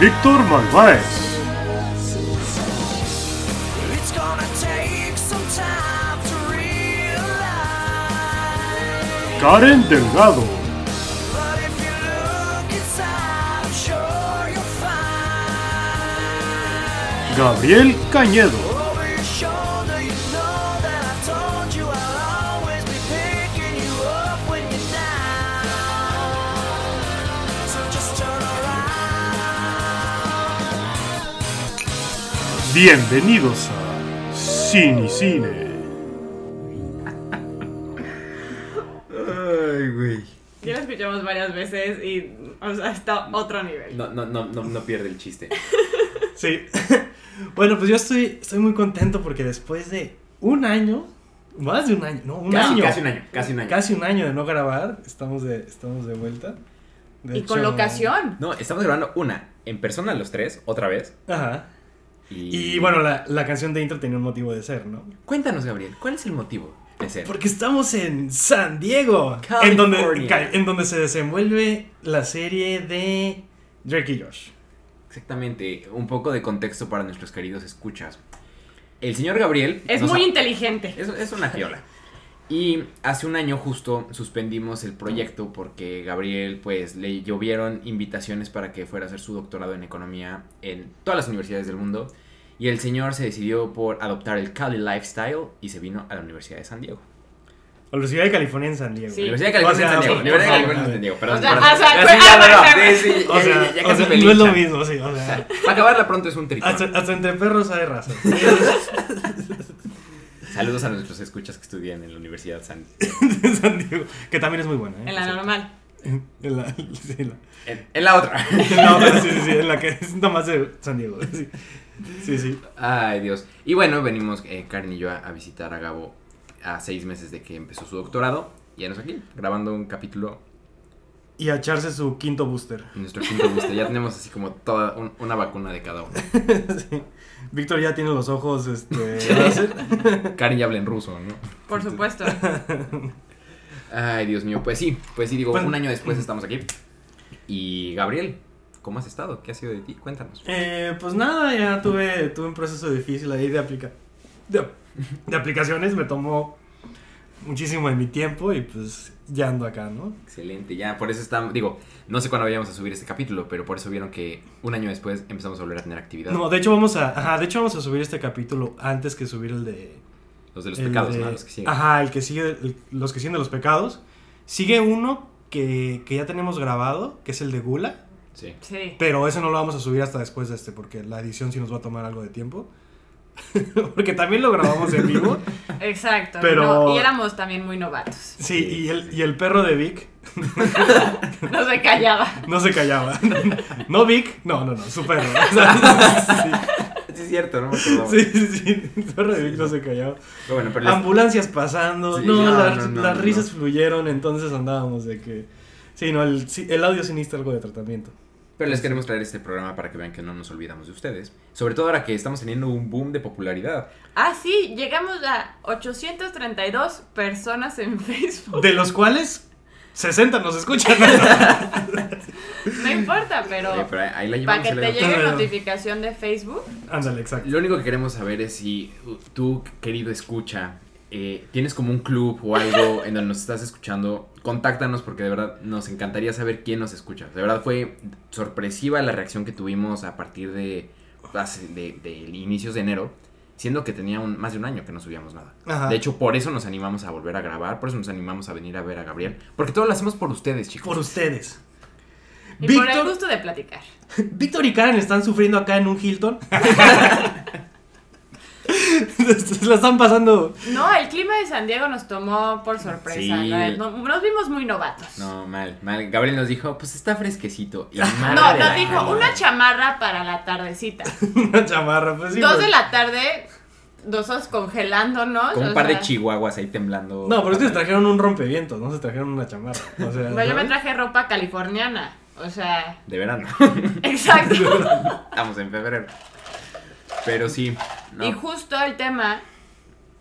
Víctor Malváez. Karen Delgado. But if Bienvenidos a Cine y Cine. Ay, güey. Ya lo escuchamos varias veces y, o sea, está otro nivel. No, no, no, no, no pierde el chiste. Sí. bueno, pues yo estoy, estoy muy contento porque después de un año, más de un año, no, un casi, año. Casi un año, casi un año. Casi un año de no grabar, estamos de, estamos de vuelta. De y con hecho- locación. No, estamos grabando una en persona los tres, otra vez. Ajá. Y, Y bueno, la, la canción de intro tenía un motivo de ser, ¿no? Cuéntanos, Gabriel, ¿cuál es el motivo de ser? Porque estamos en San Diego, en donde, en donde se desenvuelve la serie de Drake y Josh. Exactamente, un poco de contexto para nuestros queridos escuchas. El señor Gabriel... Es muy ha- inteligente. Es, es una fiola. Y hace un año justo suspendimos el proyecto porque Gabriel pues le llovieron invitaciones para que fuera a hacer su doctorado en economía en todas las universidades del mundo. Y el señor se decidió por adoptar el Cali Lifestyle y se vino a la Universidad de San Diego. Universidad de California en San Diego. Sí. Universidad de California O sea, en San Diego. Universidad de. California en San Diego. Perdón, O sea, perdón. o sea, sí, ya, no, no, sí, sí, O ya- sea, ya- ya o casi me no es lo mismo, sí. O sea, Para acabarla pronto es un tricón. hasta, hasta entre perros hay raza. Saludos a nuestros escuchas que estudian en la Universidad San de San Diego. Que también es muy buena. ¿eh? En la normal. En la, sí, en la, En, en la otra. en la otra, sí, sí, sí, en la que es nomás de San Diego. Sí, sí. sí. Ay, Dios. Y bueno, venimos eh, Karen y yo a, a visitar a Gabo a seis meses de que empezó su doctorado. Y ya nos aquí, grabando un capítulo Y a echarse su quinto booster. nuestro quinto booster. Ya tenemos así como toda un- una vacuna de cada uno. Sí. Víctor ya tiene los ojos este. Karen ya habla en ruso, ¿no? Por supuesto. Ay, Dios mío. Pues sí, pues sí, digo, un año después estamos aquí. Y Gabriel, ¿cómo has estado? ¿Qué ha sido de ti? Cuéntanos. Eh, pues nada, ya tuve, tuve un proceso difícil ahí de, aplica de, de aplicaciones. Me tomó muchísimo de mi tiempo y pues ya ando acá, ¿no? Excelente, ya, por eso estamos, digo, no sé cuándo vayamos a subir este capítulo, pero por eso vieron que un año después empezamos a volver a tener actividad. No, de hecho vamos a, ajá, de hecho vamos a subir este capítulo antes que subir el de Los de los pecados, de- ¿no? Los que siguen. Ajá, el que sigue, el- los que siguen de los pecados. Sigue uno que, que ya tenemos grabado, que es el de Gula. Sí. Sí. Pero ese no lo vamos a subir hasta después de este, porque la edición sí nos va a tomar algo de tiempo. porque también lo grabamos en vivo. Exacto. Pero- no, y éramos también muy novatos. Sí, y el, y el perro de Vic No se callaba. no se callaba. No Vic, no, no, no, su perro. Sea, Sí, es cierto, no me acordaba. sí, sí, sí, sí, el perro de Vic no se callaba. Pero bueno, pero les- Ambulancias pasando, Sí, no, no, las, no, no, las no, risas no. fluyeron, entonces andábamos de que... Sí, no, el, sí, el audio sí necesita algo de tratamiento. pero les queremos traer este programa para que vean que no nos olvidamos de ustedes. Sobre todo ahora que estamos teniendo un boom de popularidad. Ah, sí, llegamos a 832 personas en Facebook. De los cuales 60 nos escuchan. No importa, pero Eh, pero ahí- la para que te llegue notificación de Facebook. Ándale, exacto. Lo único que queremos saber es si uh, tú, querido escucha, eh, tienes como un club o algo en donde nos estás escuchando, contáctanos porque de verdad nos encantaría saber quién nos escucha. De verdad fue sorpresiva la reacción que tuvimos a partir de, de, de inicios de enero, siendo que tenía un- más de un año que no subíamos nada. Ajá. De hecho, por eso nos animamos a volver a grabar, por eso nos animamos a venir a ver a Gabriel, porque todo lo hacemos por ustedes, chicos. Por ustedes. Y por el Víctor, gusto de platicar. Víctor y Karen están sufriendo acá en un Hilton. La están pasando. No, el clima de San Diego nos tomó por sorpresa. Sí. ¿no? No- Nos vimos muy novatos. No, mal, mal. Gabriel nos dijo, pues está fresquecito. Y No, nos dijo calma. una chamarra para la tardecita. Una chamarra, pues sí. Dos pues. de la tarde, nosotros congelándonos. Con o un par de chihuahuas ahí temblando. No, pero es que se trajeron un rompevientos, no se trajeron una chamarra. O sea, Bueno, yo me traje ropa californiana. O sea, De verano. exacto. Estamos en febrero. Pero sí. no. Y justo el tema,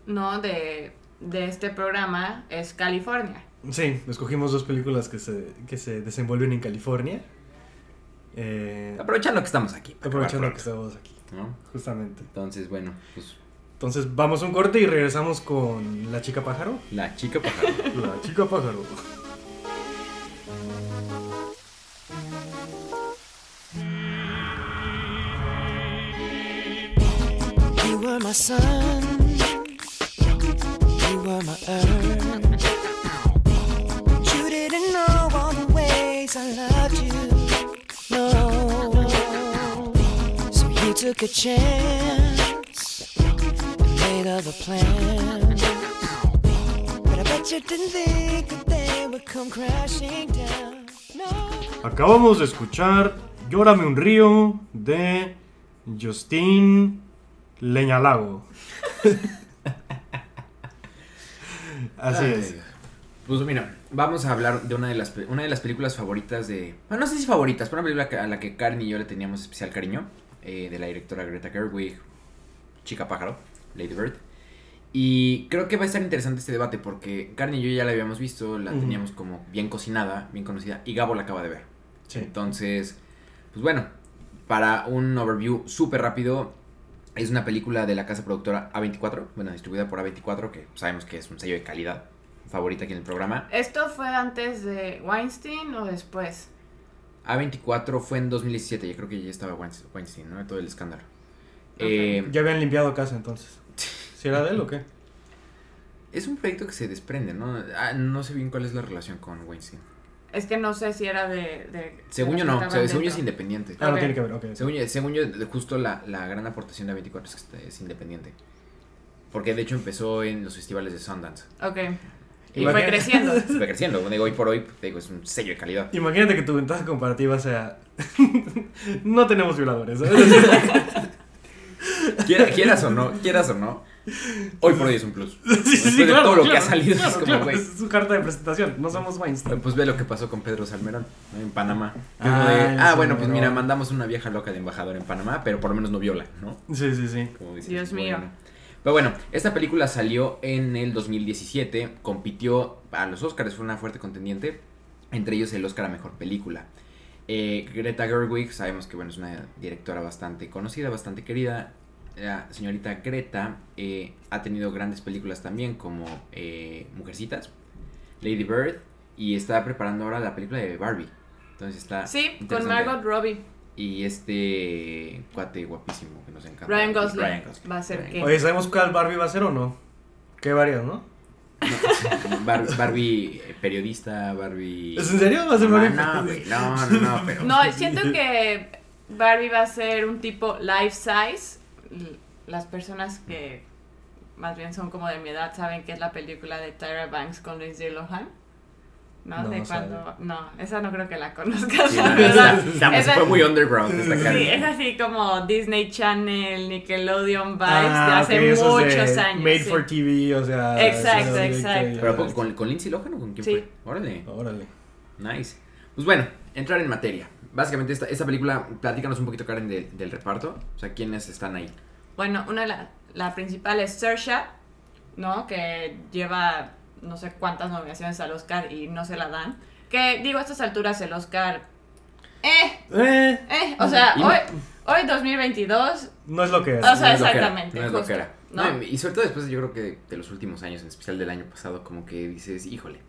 ¿no? De, de este programa es California. Sí, escogimos dos películas que se, que se desenvuelven en California. Eh, Aprovechando que estamos aquí. aprovechando que estamos aquí, ¿no? justamente. Entonces, bueno, pues Entonces vamos a un corte y regresamos con la chica pájaro. la chica pájaro. La chica pájaro. You were my. You didn't know all the ways I loved you. No. So you took a chance made other plans. But I bet you didn't think they would come crashing down. Acabamos de escuchar Llórame un río de Justin Leñalago. Así Ay, es. Pues mira, vamos a hablar de una de las, una de las películas favoritas de... Bueno, no sé si favoritas, pero una película a la que Karen y yo le teníamos especial cariño, eh, de la directora Greta Gerwig, Chica Pájaro, Lady Bird. Y creo que va a estar interesante este debate porque Karen y yo ya la habíamos visto, la teníamos como bien cocinada, bien conocida, y Gabo la acaba de ver. Sí. Entonces, pues bueno, para un overview súper rápido, es una película de la casa productora A24, bueno, distribuida por A24, que sabemos que es un sello de calidad, favorita aquí en el programa. ¿Esto fue antes de Weinstein o después? A24 fue en 2017, yo creo que ya estaba Weins- Weinstein, ¿no? Todo el escándalo. Eh, Ya habían limpiado casa entonces. ¿Si era de él o qué? es un proyecto que se desprende, ¿no? Ah, no sé bien cuál es la relación con Weinstein. Es que no sé si era de... de Según yo no, según yo es independiente. Ah, no tiene que ver, ok. Según yo, según yo, justo la, la gran aportación de A24 es que está- es independiente. Porque de hecho empezó en los festivales de Sundance. Ok. Y fue creciendo. Fue creciendo. Digo, hoy por hoy, te digo, es un sello de calidad. Imagínate que tu ventaja comparativa sea. no tenemos violadores. ¿sabes? Quiera- quieras o no, quieras o no. Hoy por hoy es un plus. Sí, sí, Después sí, de claro, todo lo que ha salido, claro, es como, claro, güey. es su carta de presentación. No somos Weinstein. Pues ve lo que pasó con Pedro Salmerón ¿no? en Panamá. Ah, de, ah, bueno, pues mira, mandamos una vieja loca de embajador en Panamá, pero por lo menos no viola, ¿no? Sí, sí, sí. Como dices, Dios mío. bueno. Pero bueno, esta película salió en el 2017, compitió a los Oscars, fue una fuerte contendiente, entre ellos el Oscar a Mejor Película. Eh, Greta Gerwig, sabemos que bueno, es una directora bastante conocida, bastante querida. La señorita Greta eh, ha tenido grandes películas también como eh, Mujercitas, Lady Bird y está preparando ahora la película de Barbie. Entonces está Sí, con. Margot Robbie. Y este cuate guapísimo que nos encanta. Ryan Gosling. Ryan Gosling. Va a ser Ryan que- Oye, ¿sabemos cuál Barbie va a ser o no? ¿Qué varias, no? Bar- Barbie eh, periodista, Barbie. ¿Es en serio? ¿Va a ser Barbie? no, güey, no, no, no, pero. No, siento que Barbie va a ser un tipo life size. Las personas que más bien son como de mi edad saben que es la película de Tyra Banks con Lindsay Lohan. ¿No? No, de no cuando. sabe. No, esa no creo que la conozcas, Sí, la verdad. Esa- fue muy underground esta cara. Sí, es así como Disney Channel, Nickelodeon Vibes Ah, de hace ok, esos de muchos años. Made sí. for TV, o sea. Exacto, sí, exacto. ¿Pero ¿a poco con, con Lindsay Lohan o con quién Sí. fue? Órale, Órale. nice. Pues bueno, entrar en materia. Básicamente, esta, esta película, platícanos un poquito, Karen, del, del reparto. O sea, ¿quiénes están ahí? Bueno, una de la, la principal es Saoirse, ¿no? Que lleva no sé cuántas nominaciones al Oscar y no se la dan. Que digo, a estas alturas el Oscar... Eh, Eh, eh, o sea, Y no- hoy, hoy 2022... no es lo que es. O sea, No exactamente, No es lo que era. ¿no? No, y sobre todo después, yo creo que de los últimos años, en especial del año pasado, como que dices, híjole,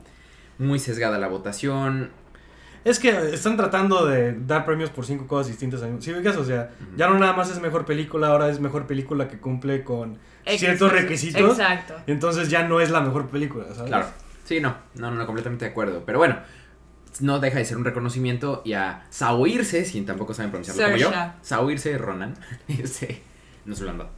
muy sesgada la votación. Es que están tratando de dar premios por cinco cosas distintas. ¿Sí ubicas? O sea, ya no nada más es mejor película, ahora es mejor película que cumple con ciertos requisitos. Exacto. Entonces ya no es la mejor película, ¿sabes? Claro. Sí, no, no, no, completamente de acuerdo. Pero bueno, no deja de ser un reconocimiento y a Saoirse, si tampoco saben pronunciarlo como yo, Saoirse. Ronan, este, no se lo han dado.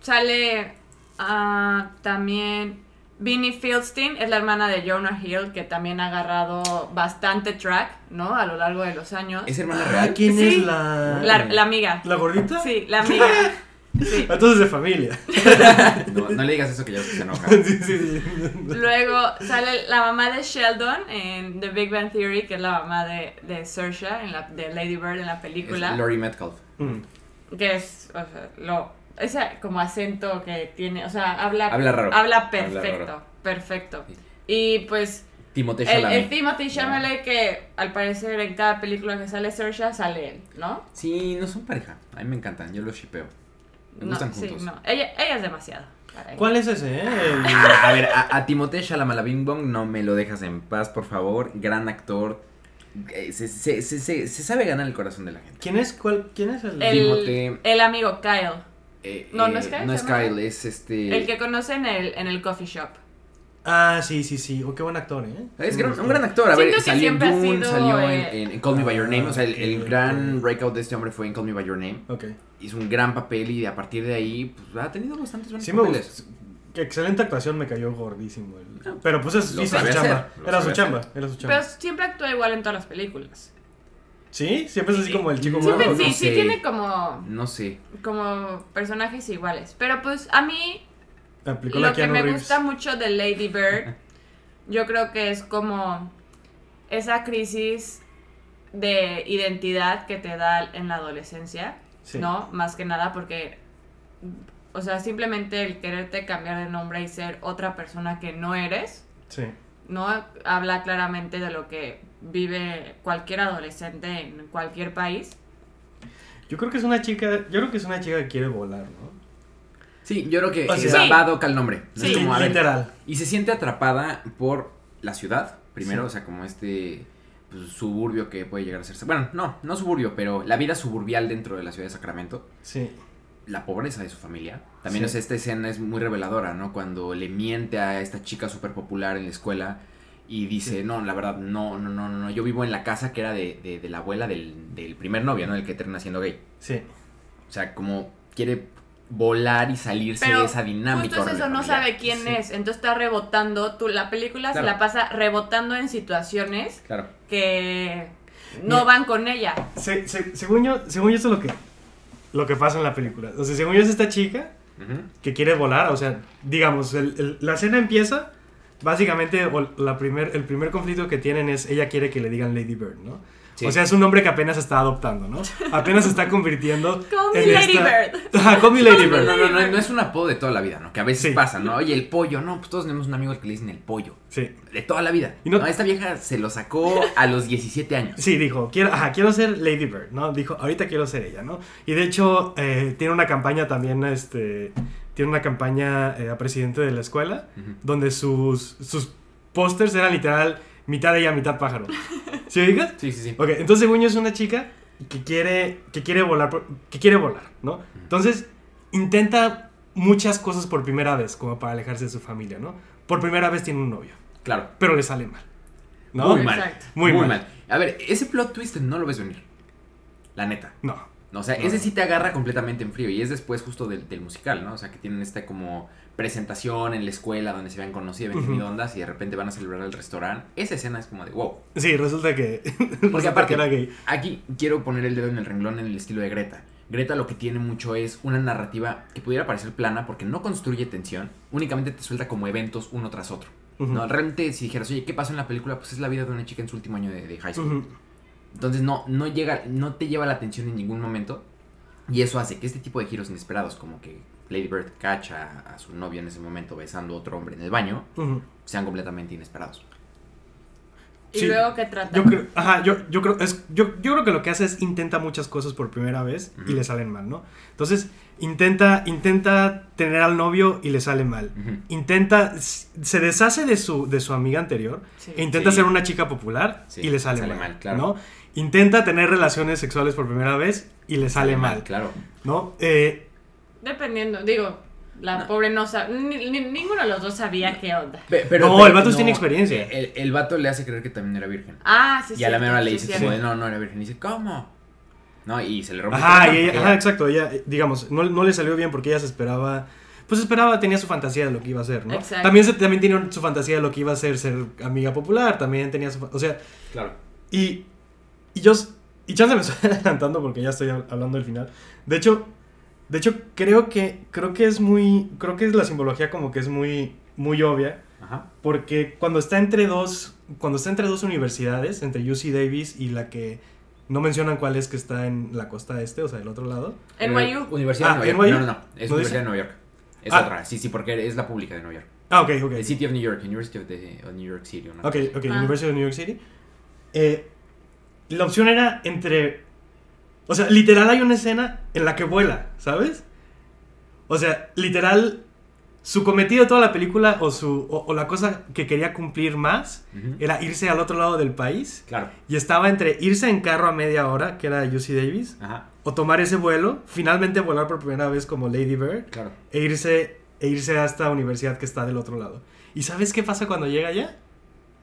Sale ah, también Vinnie Fieldstein, es la hermana de Jonah Hill, que también ha agarrado bastante track, ¿no? A lo largo de los años. ¿Es hermana Ah, real? ¿Quién Sí. es la... La, la amiga. ¿La gordita? Sí, la amiga. Sí. Entonces de familia. No, no le digas eso que ya se enoja. sí, sí, sí. Luego sale la mamá de Sheldon en The Big Bang Theory, que es la mamá de, de Saoirse, en la, de Lady Bird en la película. Es Laurie Metcalf. Mm. que es, o sea, lo, ese como acento que tiene, o sea, habla, Habla raro. Habla Habla perfecto, raro. perfecto. Sí. Y pues, Timothée El, Chalamet. el Timothy Chalamet que al parecer en cada película que sale Saoirse sale él, ¿no? Sí, no son pareja. A mí me encantan, yo los shipeo. Me no, gustan sí, juntos. no. Ella, ella es demasiado. ¿Cuál es ese, eh? El- A ver, a, a Timothée Chalamet Bing Bong no me lo dejas en paz, por favor. Gran actor. Eh, Se, se, se, se- se sabe ganar el corazón de la gente. ¿Quién es cuál? ¿Quién es el? El, Timothée- el amigo Kyle, Eh, No, no eh, es Kyle, No se es Kyle, es este. el que conoce en el, en el coffee shop. Ah, sí, sí, sí. Oh, qué buen actor, eh. Es gran- me un gran actor, a Siento ver, salió en siempre ha Dune, sido, salió en, en- en Call Me By Your Name, o sea, el, el Ah, ok, gran breakout de este hombre fue en Call Me By Your Name. Ok. Hizo un gran papel y a partir de ahí, pues ha tenido bastantes buenos Sí me papeles. Qué excelente actuación, me cayó gordísimo. el- Pero pues es, hizo su chamba. su era su chamba. Pero siempre actúa igual en todas las películas. ¿Sí? Siempre es así como el chico Siempre gordo. no sí, sí sé. tiene como, No sé. como personajes iguales. Pero pues a mí Aplicó la lo que me Reeves. gusta mucho de Lady Bird, yo creo que es como esa crisis de identidad que te da en la adolescencia, Sí. ¿no? Más que nada porque, o sea, simplemente el quererte cambiar de nombre y ser otra persona que no eres, Sí. ¿no? Habla claramente de lo que vive cualquier adolescente en cualquier país. Yo creo que es una chica, yo creo que es una chica que quiere volar, ¿no? Sí, yo creo que O sea- va- va a tocar el nombre. No Sí. es como, a ver, Literal. Y se siente atrapada por la ciudad, primero, Sí. o sea, como este pues, suburbio que puede llegar a ser. Bueno, no, no suburbio, pero la vida suburbial dentro de la ciudad de Sacramento. Sí. La pobreza de su familia. También Sí. o sea, esta escena es muy reveladora, ¿no? Cuando le miente a esta chica súper popular en la escuela y dice, Sí. no, la verdad, no, no, no, no, no, yo vivo en la casa que era de, de- de la abuela del, del primer novio, ¿no? El que termina siendo gay. Sí. O sea, como quiere volar y salirse Pero de esa dinámica. justo es eso, no sabe quién Sí. es. Entonces está rebotando. Tú, la película Claro. se la pasa rebotando en situaciones Claro. que no Mira. van con ella. Se- se- según yo, según yo eso es lo que, lo que pasa en la película. O sea, según yo es esta chica que quiere volar, o sea, digamos, el- el- la escena empieza, básicamente, la primer, el primer conflicto que tienen es, ella quiere que le digan Lady Bird, ¿no? Sí. O sea, es un nombre que apenas está adoptando, ¿no? Apenas se está convirtiendo Call me en Lady esta- Bird. Call me Lady No, Bird. no, no, no, no es un apodo de toda la vida, ¿no? Que a veces Sí. pasa, ¿no? Oye, el pollo, no, pues todos tenemos un amigo al que le dicen el pollo. Sí. De toda la vida. Y no- no, esta vieja se lo sacó a los 17 años. Sí, dijo, quiero, ajá, quiero ser Lady Bird, ¿no? Dijo, ahorita quiero ser ella, ¿no? Y de hecho, eh, tiene una campaña también, este, tiene una campaña eh, a presidente de la escuela, Ujú. donde sus, sus pósters eran literal mitad ella, mitad pájaro. ¿Sí oigas? Sí, sí, sí. Ok, entonces según yo es una chica que quiere, que quiere volar, que quiere volar, ¿no? Entonces intenta muchas cosas por primera vez, como para alejarse de su familia, ¿no? Por primera vez tiene un novio, Claro. pero le sale mal, ¿no? Muy mal. Exacto. Muy Muy, mal. mal. A ver, ese plot twist no lo ves venir. La neta. No. No, o sea, No. ese sí te agarra completamente en frío. Y es después justo del, del musical, ¿no? O sea, que tienen esta como presentación en la escuela donde se habían conocido, habían tenido ondas y de repente van a celebrar el restaurante. Esa escena es como de wow. Sí, resulta que, Porque resulta aparte, que era gay. aquí quiero poner el dedo en el renglón en el estilo de Greta. Greta lo que tiene mucho es una narrativa que pudiera parecer plana porque no construye tensión, únicamente te suelta como eventos uno tras otro. ¿no? Realmente si dijeras, oye, ¿qué pasó en la película? Pues es la vida de una chica en su último año de, de high school. Entonces no, no llega, no te lleva la atención en ningún momento. Y eso hace que este tipo de giros inesperados, como que Lady Bird cacha a su novio en ese momento besando a otro hombre en el baño, sean completamente inesperados. Y Sí. luego que trata. Yo creo, ajá, yo, yo creo, es, yo, yo creo que lo que hace es intenta muchas cosas por primera vez y le salen mal, ¿no? Entonces, intenta, intenta tener al novio y le sale mal. Intenta, se deshace de su, de su amiga anterior Sí. e intenta Sí. ser una chica popular Sí, y le sale, sale mal, mal, claro. ¿no? Intenta tener relaciones sexuales por primera vez y le sale, mal, Claro. ¿no? Eh, Dependiendo, digo, la No. pobre no sabe. ni- ni- ninguno de los dos sabía qué onda. Pe- No, el vato tiene experiencia. El, el vato le hace creer que también era virgen. Ah, sí, y a la mera le sí, dice como de, no, no era virgen. Y dice, ¿cómo? No, y se le rompe el ajá, corazón y ella- porque ajá, exacto, ella, digamos, no, no le salió bien porque ella se esperaba, pues esperaba, tenía su fantasía de lo que iba a ser, ¿no? Exacto. También, se, también tenía su fantasía de lo que iba a ser ser amiga popular, también tenía su, o sea, Claro. Y, y yo, y chance me estoy adelantando porque ya estoy hab- hablando del final. De hecho, de hecho creo que, creo que es muy, creo que es la simbología como que es muy, muy obvia. Ajá. Porque cuando está entre dos, cuando está entre dos universidades, entre UC Davis y la que no mencionan cuál es que está en la costa este, o sea, del otro lado. NYU. Universidad Ah, de Nueva York. No, no, no. Es ¿No Universidad dice? de Nueva York. Es Ah. otra. Sí, sí, porque es la pública de Nueva York. Ah, ok, ok. The City of New York, University of, the, of New York City. ¿no? Ok, ok, Ah. University of New York City. Eh, la opción era entre. O sea, literal hay una escena en la que vuela, ¿sabes? O sea, literal. Su cometido de toda la película o, su, o, o la cosa que quería cumplir más Ujú. era irse al otro lado del país. Claro. Y estaba entre irse en carro a media hora, que era UC Davis, Ajá. o tomar ese vuelo, finalmente volar por primera vez como Lady Bird, Claro. e irse, e irse a esta universidad que está del otro lado. ¿Y sabes qué pasa cuando llega allá?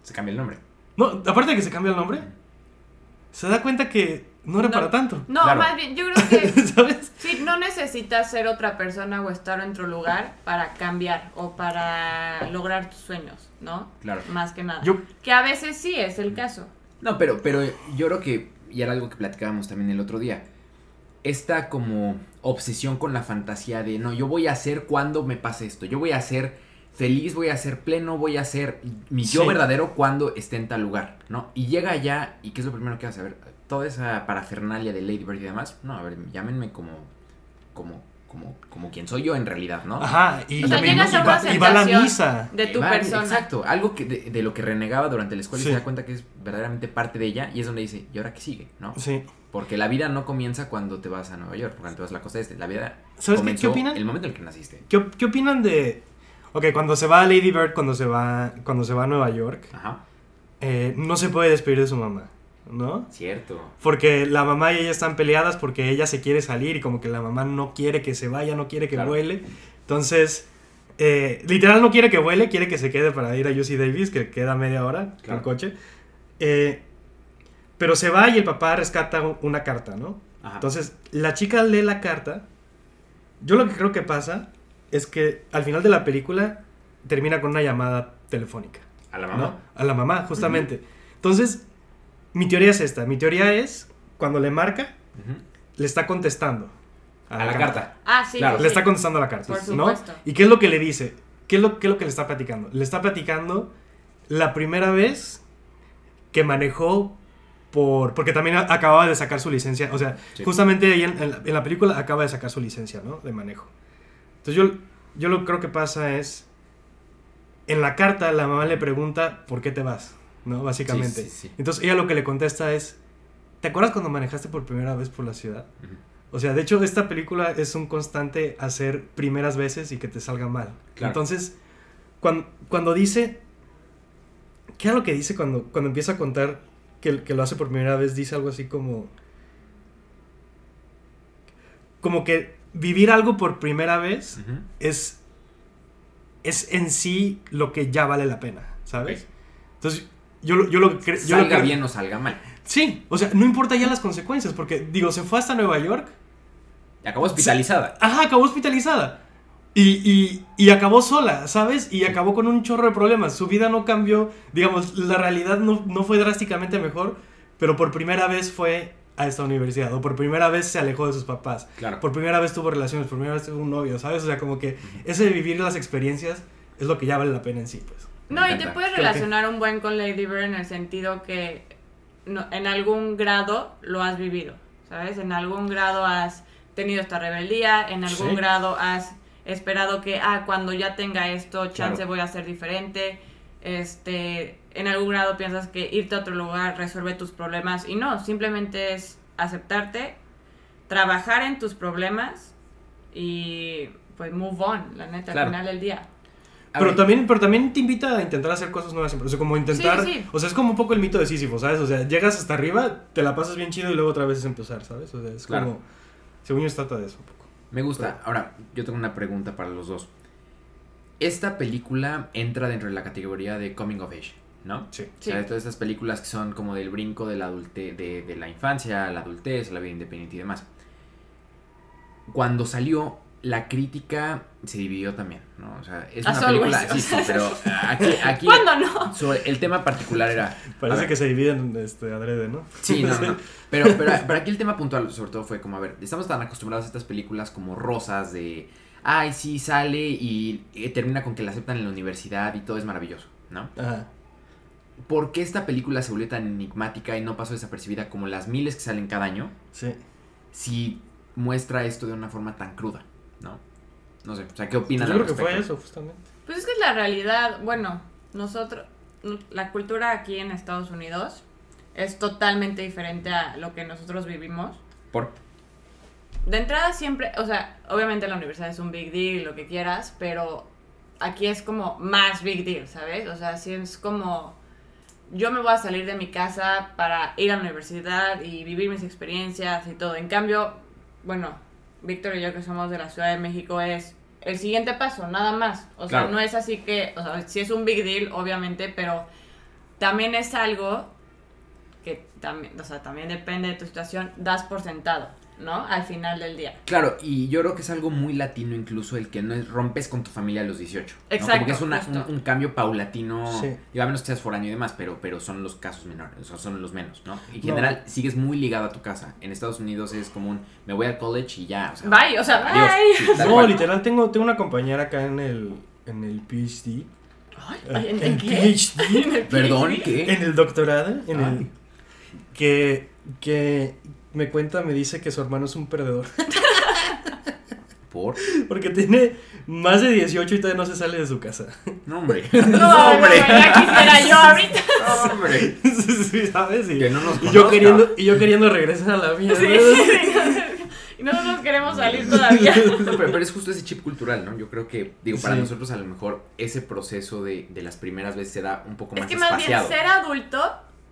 Se cambia el nombre. No, aparte de que se cambia el nombre, se da cuenta que no era No. para tanto. No, Claro. más bien, yo creo que ¿Sabes? sí, no necesitas ser otra persona o estar en otro lugar para cambiar o para lograr tus sueños, ¿no? Claro. Más que nada. Yo, Que a veces sí es el caso. No, pero, pero yo creo que, y era algo que platicábamos también el otro día, esta como obsesión con la fantasía de, no, yo voy a hacer cuando me pase esto, yo voy a ser feliz, voy a ser pleno, voy a ser mi yo Sí. verdadero cuando esté en tal lugar, ¿no? Y llega allá, y ¿qué es lo primero que hace? A ver, toda esa parafernalia de Lady Bird y demás, no, a ver, llámenme como, como, como, como quien soy yo en realidad, ¿no? ajá, y, O sea, y- llegas a y una va, y va a la misa. de tu Va, persona. Exacto, algo que de, de lo que renegaba durante la escuela y se da cuenta que es verdaderamente parte de ella y es donde dice, ¿y ahora qué sigue? ¿No? Sí. Porque la vida no comienza cuando te vas a Nueva York, cuando te vas a la costa este. La vida ¿Sabes qué, comenzó qué opinan? el momento en el que naciste. ¿Qué, op- qué opinan de... Ok, cuando se va a Lady Bird, cuando se va, cuando se va a Nueva York, Ajá, eh, no se puede despedir de su mamá, ¿no? cierto. Porque la mamá y ella están peleadas porque ella se quiere salir y como que la mamá no quiere que se vaya, no quiere que Claro. vuele. Entonces, eh, literal no quiere que vuele, quiere que se quede para ir a UC Davis, que queda media hora Claro. el coche. Eh, pero se va y el papá rescata un- una carta, ¿no? Ajá. Entonces, la chica lee la carta. Yo lo que creo que pasa es que al final de la película termina con una llamada telefónica. a la ¿no? mamá. A la mamá, justamente. Entonces, mi teoría es esta. Mi teoría es, cuando le marca, le está contestando. A la carta. Ah, sí. Claro, sí, Le sí. está contestando la carta. Por ¿no? supuesto. ¿Y qué es lo que le dice? ¿Qué es, lo, ¿Qué es lo que le está platicando? Le está platicando la primera vez que manejó por... Porque también a- acababa de sacar su licencia. O sea, Sí. justamente ahí en, en la, en la película acaba de sacar su licencia, ¿no? De manejo. Entonces yo, yo lo que creo que pasa es... En la carta la mamá le pregunta por qué te vas, ¿no? Básicamente. Sí, sí, sí. Entonces ella lo que le contesta es... ¿Te acuerdas cuando manejaste por primera vez por la ciudad? O sea, de hecho, esta película es un constante hacer primeras veces y que te salga mal. Claro. Entonces, cuando, cuando dice. ¿Qué es lo que dice cuando, cuando empieza a contar que, que lo hace por primera vez? Dice algo así como. Como que vivir algo por primera vez es. Es en sí lo que ya vale la pena, ¿sabes? Entonces, yo, lo- yo lo que cre- yo lo Salga creo- bien o salga mal. Sí, o sea, no importa ya las consecuencias, porque digo, se fue hasta Nueva York Acabó hospitalizada. Ajá, acabó hospitalizada. Y, y, y acabó sola, ¿sabes? Y acabó con un chorro de problemas. Su vida no cambió, digamos, la realidad no, no fue drásticamente mejor, pero por primera vez fue a esta universidad, o por primera vez se alejó de sus papás, Claro. por primera vez tuvo relaciones, por primera vez tuvo un novio, ¿sabes? O sea, como que ese de vivir las experiencias es lo que ya vale la pena en sí, pues. No, Me y te puedes relacionar un buen con Lady Bird en el sentido que no- en algún grado lo has vivido, ¿sabes? En algún grado has tenido esta rebeldía, en algún Sí. grado has esperado que, ah, cuando ya tenga esto, chance Claro. voy a ser diferente. Este, en algún grado piensas que irte a otro lugar resuelve tus problemas y no, simplemente es aceptarte, trabajar en tus problemas y pues move on, la neta, Claro. al final del día. Pero también, pero también te invita a intentar hacer cosas nuevas siempre. O sea, como intentar. Sí, sí. O sea, es como un poco el mito de Sísifo, ¿sabes? O sea, llegas hasta arriba, te la pasas bien chido y luego otra vez es empezar, ¿sabes? O sea, es Claro. como. Según yo, se trata de eso un poco. Me gusta. Ahora, yo tengo una pregunta para los dos. Esta película entra dentro de la categoría de Coming of Age, ¿no? Sí. Sí. O sea, de todas estas películas que son como del brinco de la, adulte de, de la infancia a la adultez, a la vida independiente y demás. Cuando salió, la crítica se dividió también, ¿no? O sea, es As una película... Sí, sí, pero aquí... aquí ¿Cuándo no? sobre el tema particular era... Parece ver, que se dividen este, adrede, ¿no? Sí, no, no. Pero, pero, pero aquí el tema puntual, sobre todo, fue como, a ver, estamos tan acostumbrados a estas películas como rosas de, ay, sí, sale y, eh, termina con que la aceptan en la universidad y todo es maravilloso, ¿no? Ajá. ¿Por qué esta película se volvió tan enigmática y no pasó desapercibida como las miles que salen cada año Sí. si muestra esto de una forma tan cruda, ¿no? No sé, o sea, ¿qué opinas Yo creo que fue eso, justamente. Pues es que es la realidad, bueno, nosotros, la cultura aquí en Estados Unidos es totalmente diferente a lo que nosotros vivimos. Por... De entrada siempre, o sea, obviamente la universidad es un big deal, lo que quieras, pero aquí es como más big deal, ¿sabes? O sea, sí es como, yo me voy a salir de mi casa para ir a la universidad y vivir mis experiencias y todo. En cambio, bueno, Víctor y yo que somos de la Ciudad de México es el siguiente paso, nada más. O sea, no es así que, o sea, sí es un big deal, obviamente, pero también es algo que también, o sea, también depende de tu situación, das por sentado, ¿no? Al final del día. Claro, y yo creo que es algo muy latino incluso el que no es, rompes con tu familia a los 18. ¿no? Exacto, Como que es una- un, un cambio paulatino, Sí. digo, a menos que seas foráneo y demás, pero, pero son los casos menores, o sea, son los menos, ¿no? En No. general, sigues muy ligado a tu casa. En Estados Unidos es como un, me voy al college y ya, o sea, Bye, o sea, adiós. bye. Sí, tal No, cual. literal, tengo, tengo una compañera acá en el, en el PhD. Ay, ¿en- ¿En en qué? PhD? ¿En el Perdón, PhD? ¿qué? En el doctorado, en el, que, que me cuenta, me dice que su hermano es un perdedor. Por... Porque tiene más de 18 y todavía no se sale de su casa. No, hombre. No, no, hombre. ya quisiera yo ahorita. No, hombre. Sí, ¿Sabes? Y, Que no nos y yo queriendo, y yo queriendo regresar a la mía. Sí, Y nosotros queremos salir todavía. No, pero, pero es justo ese chip cultural, ¿no? Yo creo que, digo, para Sí. nosotros a lo mejor ese proceso de, de las primeras veces se da un poco Es más que más bien ser adulto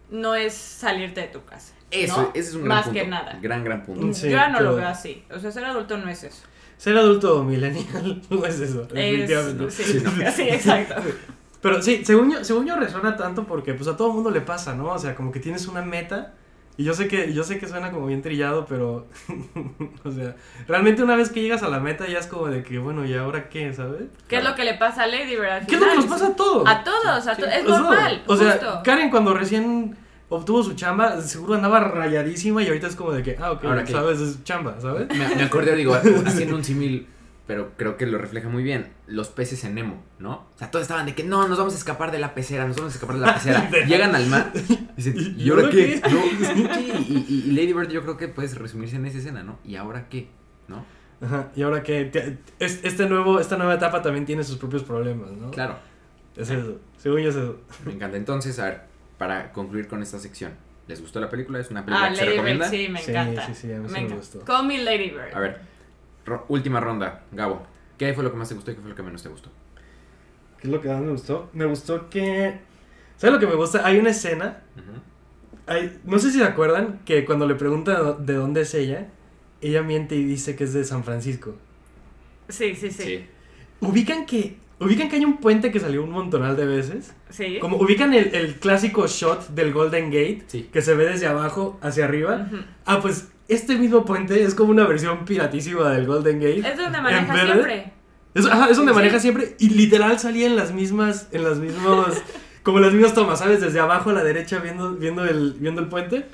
no es salirte de tu casa. Eso, ¿no? ese es un gran Más punto. que nada. Gran, gran punto. Sí, yo ya no lo veo así. O sea, ser adulto no es eso. Ser adulto millennial no es eso, definitivamente. Es, sí, Sí, no. sí, exacto. Pero sí, según yo, según yo resuena tanto porque pues a todo mundo le pasa, ¿no? O sea, como que tienes una meta y yo sé que yo sé que suena como bien trillado, pero o sea, realmente una vez que llegas a la meta ya es como de que bueno, ¿y ahora qué, sabes? ¿Qué es lo que le pasa a Lady Bird ¿Qué es lo que nos pasa a todos? A todos, a to- es sea, normal. O sea, justo. Karen cuando recién obtuvo su chamba, seguro andaba rayadísima y ahorita es como de que, ah, ok, ¿Ahora sabes, es chamba, ¿sabes? Me, me acordé, digo, haciendo un símil, pero creo que lo refleja muy bien. Los peces en Nemo, ¿no? O sea, todos estaban de que no, nos vamos a escapar de la pecera, nos vamos a escapar de la pecera. Llegan al mar, dicen, ¿Y ¿y ahora qué? qué? No, sí, y, y- Lady Bird yo creo que puedes resumirse en esa escena, ¿no? ¿Y ahora qué? ¿No? Ajá, y ahora que te- es- este nuevo, esta nueva etapa también tiene sus propios problemas, ¿no? Claro, Es eso, según yo es eso. me encanta. Entonces, a ver, para concluir con esta sección, ¿les gustó la película? ¿Es una película Ah, que se recomienda? Bird, sí, me Sí, encanta. sí, sí, a mí sí me gustó. Call me Lady Bird. A ver, ro- última ronda, Gabo. ¿Qué fue lo que más te gustó y qué fue lo que menos te gustó? ¿Qué es lo que más me gustó? Me gustó que... ¿Sabes lo que me gusta? Hay una escena, hay, no sé si se acuerdan, que cuando le preguntan de dónde es ella, ella miente y dice que es de San Francisco. Sí. Sí. Sí. ¿Ubican que, ubican que hay un puente que salió un montonal de veces? sí. Como ubican el, el clásico shot del Golden Gate, Sí. que se ve desde abajo hacia arriba. Ujú. Ah, pues este mismo puente es como una versión piratísima del Golden Gate. Es donde ¿En maneja verde? siempre. Es, ajá, es donde Sí. maneja siempre y literal salía en las mismas, en las mismas, como las mismas tomas, ¿sabes? Desde abajo a la derecha viendo, viendo, el, viendo el puente.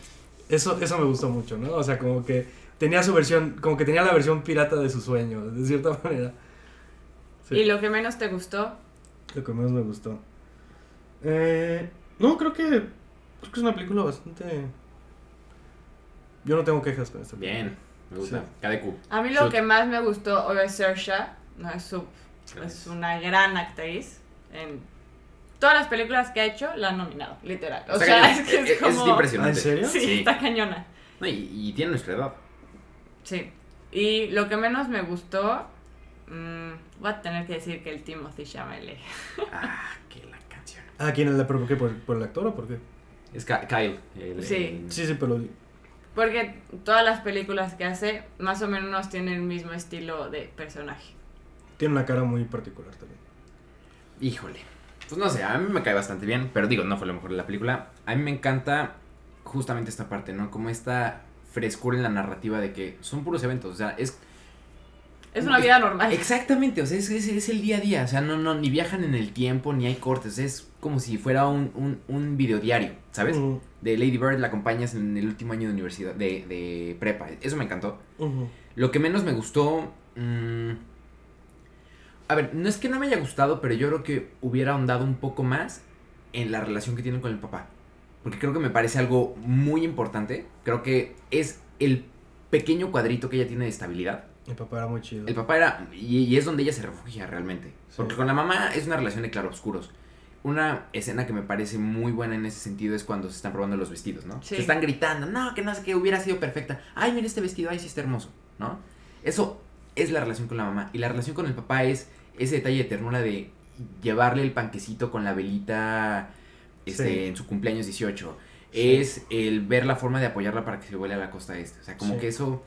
Eso, eso me gustó mucho, ¿no? O sea, como que tenía su versión, como que tenía la versión pirata de su sueño, de cierta manera. Sí, Y lo que menos te gustó. lo que más me gustó. Eh, no, creo que, creo que es una película bastante... Yo no tengo quejas con esta película. Bien, me gusta. Sí. KDQ. A mí lo Sí. que más me gustó hoy es Saoirse. No, es, su- es una gran actriz. En todas las películas que ha hecho, la han nominado, literal. O Está sea, cañón. es que es Es- como... impresionante. ¿En serio? Sí, Sí. está cañona. No, y, y tiene nuestra edad. Sí. Y lo que menos me gustó... mm, voy a tener que decir que el Timothy Chalamet. Ah, que la canción. Ah, ¿quién es la por qué? ¿Por, por el actor o por qué? Es Ka- Kyle. el- Sí. el- Sí, sí, pero... Porque todas las películas que hace, más o menos tienen el mismo estilo de personaje. Tiene una cara muy particular también. Híjole. Pues no sé, a mí me cae bastante bien, pero digo, no fue lo mejor de la película. A mí me encanta justamente esta parte, ¿no? Como esta frescura en la narrativa de que son puros eventos, o sea, es... Es una vida normal. Exactamente, o sea, es, es- es el día a día, o sea, no, no, ni viajan en el tiempo, ni hay cortes, es como si fuera un, un, un videodiario, ¿sabes? Ujú, De Lady Bird la acompañas en el último año de universidad, de, de prepa, eso me encantó. Lo que menos me gustó. mm, a ver, no es que no me haya gustado, pero yo creo que hubiera ahondado un poco más en la relación que tienen con el papá. Porque creo que me parece algo muy importante. Creo que es el pequeño cuadrito que ella tiene de estabilidad. Mi papá era muy chido. El papá era. Y, y es donde ella se refugia realmente. Sí. Porque con la mamá es una relación de claroscuros. Una escena que me parece muy buena en ese sentido es cuando se están probando los vestidos, ¿no? Sí. Se están gritando, no, que no sé qué, hubiera sido perfecta. Ay, mira este vestido, ay, sí está hermoso, ¿no? Eso es la relación con la mamá. Y la relación con el papá es ese detalle de ternura de llevarle el panquecito con la velita este, Sí. en su cumpleaños 18. Sí. Es el ver la forma de apoyarla para que se vuele a la costa este. O sea, como Sí. que eso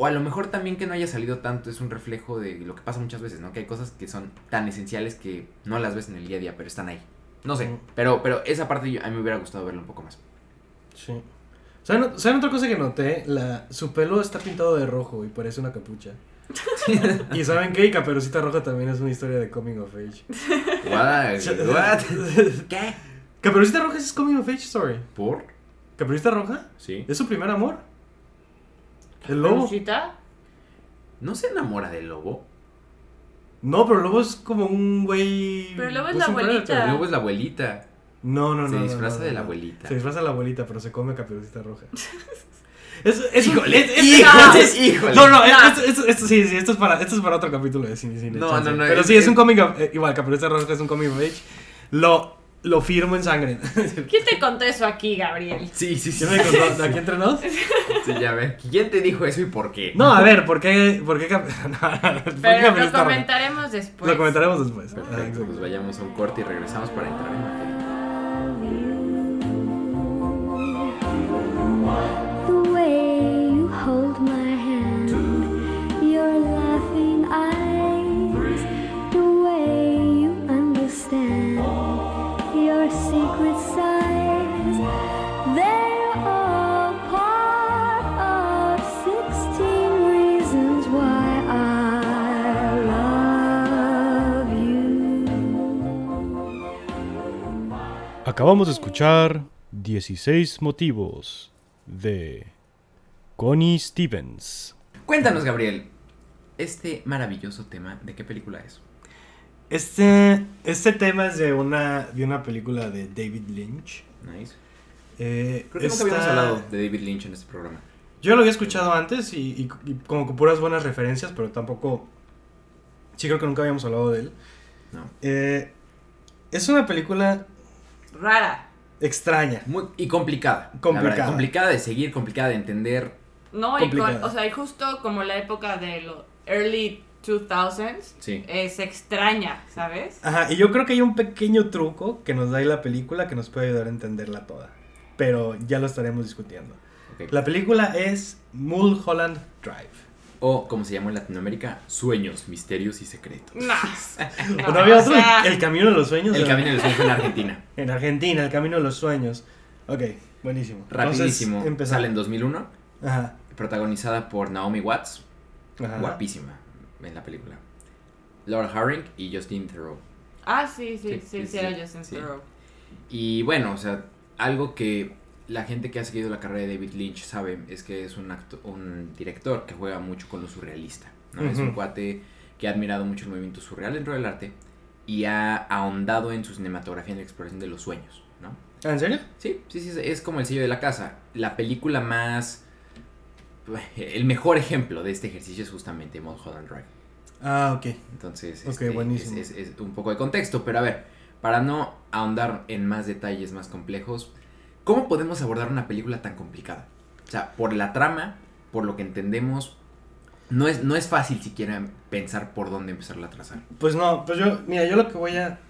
o a lo mejor también que no haya salido tanto es un reflejo de lo que pasa muchas veces, ¿no? Que hay cosas que son tan esenciales que no las ves en el día a día, pero están ahí. No sé, Mm. pero, pero esa parte yo- a mí me hubiera gustado verlo un poco más. Sí. ¿Saben, ¿Saben otra cosa que noté? La, su pelo está pintado de rojo y parece una capucha. y ¿saben qué? Y Caperucita Roja también es una historia de coming of age. What? What? ¿Qué? Caperucita Roja es coming of age story. ¿Por? ¿Caperucita Roja? Sí. ¿Es su primer amor? ¿El lobo? Rosita, ¿No se enamora del lobo? No, pero el lobo es como un güey... Pero el lobo es pues, la un predator. abuelita. El lobo es la abuelita. No, no, no. Se no, disfraza no, de la abuelita. Se disfraza de la abuelita, pero se come Caperucita Roja. Es, es Híjole, es- es- híjole. No, no, es- No. esto, esto- esto- sí, sí, esto es para, esto es para otro capítulo de Cine Cine. No, chance. no, no, Pero es- sí, es es- un of, eh, igual, Caperucita Roja es un of age. Lo, lo firmo en sangre. ¿quién te contó eso aquí, Gabriel? Sí, sí, sí. ¿Quién me contó? ¿Aquí entre nos? Sí, ya ven. ¿Quién te dijo eso y por qué? No, a ver, ¿por qué, por qué, no, no, ¿por qué Pero lo Caperucita Roja? comentaremos después. Lo comentaremos después. Ah, Perfecto, exacto. pues vayamos a un corte y regresamos para entrar en materia. Acabamos de escuchar 16 motivos de Connie Stevens. Cuéntanos, Gabriel, este maravilloso tema, ¿de qué película es? Este, este tema es de una, de una película de David Lynch. Nice. Eh, Creo que nunca habíamos hablado de David Lynch en este programa. Yo lo había escuchado antes y, y- y como con puras buenas referencias, pero tampoco... Sí creo que nunca habíamos hablado de él. No. Eh, es una película Rara. extraña. Muy, y complicada. Complicada. verdad, complicada de seguir, complicada de entender. No, y con, o sea, y justo como la época de los early 2000s, Sí. es extraña, ¿sabes? Ajá, y yo creo que hay un pequeño truco que nos da ahí la película que nos puede ayudar a entenderla toda. Pero ya lo estaremos discutiendo. La película es Mulholland Drive. O, como se llama en Latinoamérica, Sueños, Misterios y Secretos. No. ¿O no había otro? el Camino de los Sueños. El ¿no? Camino de los Sueños en Argentina. En Argentina, El Camino de los Sueños. Ok, buenísimo. Rapidísimo. Entonces. Sale en 2001. Ajá, Protagonizada por Naomi Watts. ajá. Guapísima en la película. Laura Harring y Justin Theroux. Ah, sí, sí, Sí, sí, sí, sí, era sí, Justin sí. Theroux. Y bueno, o sea, algo que la gente que ha seguido la carrera de David Lynch sabe es que es un, acto, un director que juega mucho con lo surrealista. ¿no? Es un cuate que ha admirado mucho el movimiento surreal dentro del arte y ha ahondado en su cinematografía en la exploración de los sueños. ¿no? ¿Ah, ¿En serio? Sí, sí, sí, es como el sello de la casa. La película más... El mejor ejemplo de este ejercicio es justamente Mulholland Drive. Ah, ok. Entonces, Ok, este, buenísimo. Es, es- es un poco de contexto, pero a ver, para no ahondar en más detalles más complejos, ¿cómo podemos abordar una película tan complicada? O sea, por la trama, por lo que entendemos, no es, no es fácil siquiera pensar por dónde empezarla a trazar. Pues no, pues yo, mira, yo lo que voy a...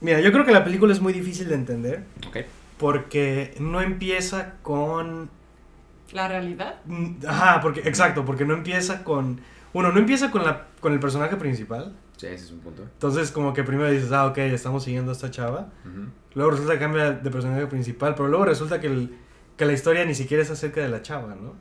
Mira, yo creo que la película es muy difícil de entender ¿Ok? porque no empieza con... La realidad. Ajá, porque, exacto, porque no empieza con... Uno, no empieza con, la, con el personaje principal. Sí, ese es un punto. Entonces, como que primero dices, ah, ok, estamos siguiendo a esta chava. Luego resulta que cambia de personaje principal, pero luego resulta que, el- que la historia ni siquiera es acerca de la chava, ¿no?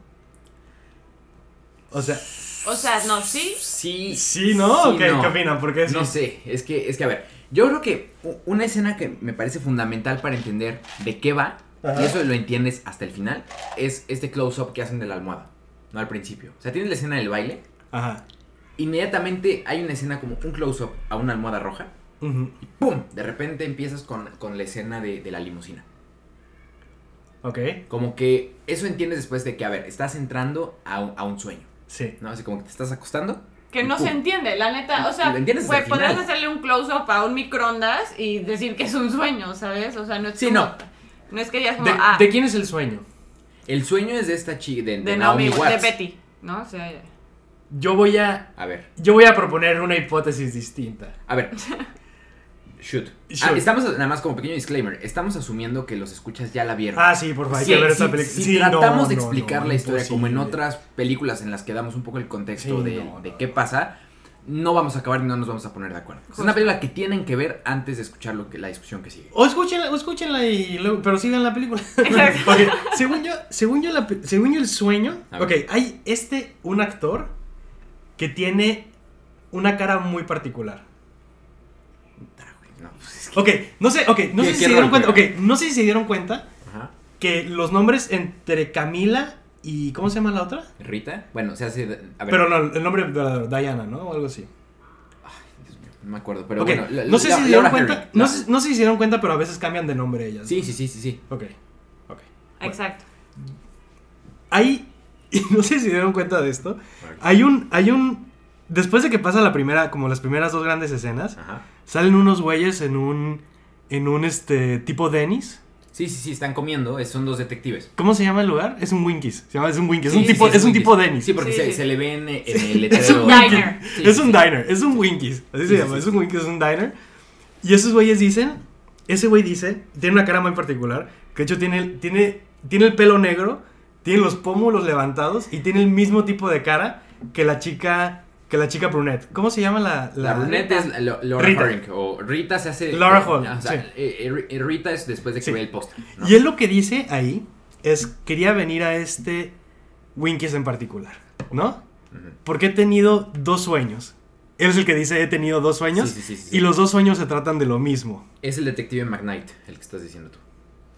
O sea, O sea, no, sí. Sí. sí, ¿no? sí, ¿O qué, no. ¿Qué opinan? Porque sí. No sé, es que, es que a ver, yo creo que una escena que me parece fundamental para entender de qué va, Ajá. y eso lo entiendes hasta el final, es este close-up que hacen de la almohada, no al principio. O sea, tienes la escena del baile, Ajá. Inmediatamente hay una escena como un close-up a una almohada roja, Ujú. y ¡pum! De repente empiezas con, con la escena de, de la limusina. Ok. Como que eso entiendes después de que, a ver, estás entrando a un, a un sueño. Sí. ¿no? Así como que te estás acostando. Que no Pum. se entiende, la neta. O sea, podrías final. hacerle un close-up a un microondas y decir que es un sueño, ¿sabes? O sea, no es Sí, como- no. No es que digas como, ¿De, ah, de quién es el sueño? El sueño es de esta chica, de, de de Naomi, Naomi, de Watts. Betty, ¿no? O sea, Yo voy a. A ver, Yo voy a proponer una hipótesis distinta. a ver. Shoot. Shoot. Ah, estamos, nada más como pequeño disclaimer, estamos asumiendo que los escuchas ya la vieron. Ah, sí, por favor, hay que ver esta película. si Sí, no, tratamos de explicar no, la historia como en otras películas en las que damos un poco el contexto de, qué pasa, no vamos a acabar y no nos vamos a poner de acuerdo. Es una película que tienen que ver antes de escuchar lo que, la discusión que sigue. O escúchenla, o escúchenla y luego, pero sigan la película. Exacto. Ok, según yo, según yo, la según yo el sueño, ok, hay este, un actor que tiene una cara muy particular. Ah, no, pues es que- Ok, no sé, ok, no ¿Qué- sé si se dieron cuenta, ok, juega? no sé si se dieron cuenta Ajá. que los nombres entre Camila y, ¿cómo se llama la otra? Rita, bueno, se hace. A ver, Pero no, el nombre de Diana, ¿no? O algo así. Dios mío, no me acuerdo, pero Ok, bueno. la- no sé la- si se dieron cuenta, no, la- sé, no sé si se dieron cuenta, pero a veces cambian de nombre ellas. Sí, sí, sí, sí, sí. Ok, ok. exacto. Hay, y no sé si se dieron cuenta de esto, hay un, hay un, después de que pasa la primera, como las primeras dos grandes escenas, Ajá. salen unos güeyes en un, en un, este, tipo Dennis. Sí, sí, sí, están comiendo, es- son dos detectives. ¿Cómo se llama el lugar? Es un Winkies. Se llama, es un Winkies. Sí, es un tipo, sí, es un Winkies. tipo Dennis. Sí, porque Sí, se, sí. se le ven en el Es un letrero. Diner. Es un diner, es un Winkies. Así Sí, se llama, sí, es un sí. Winkies, es un diner. Y esos güeyes dicen, ese güey dice, tiene una cara muy particular, que de hecho tiene, tiene, tiene el pelo negro, tiene los pómulos levantados y tiene el mismo tipo de cara que la chica, que la chica brunette. ¿Cómo se llama la? La brunette es Lo- Laura Rita. Herring, o Rita se hace... Laura eh, Hall, o sea, sí. eh, eh, Rita es después de que Sí. ve el póster. ¿no? Y él lo que dice ahí es, quería venir a este Winkies en particular, ¿no? Porque he tenido dos sueños. Él es el que dice, he tenido dos sueños. Sí. Y los dos sueños se tratan de lo mismo. Es el detective McKnight, el que estás diciendo tú.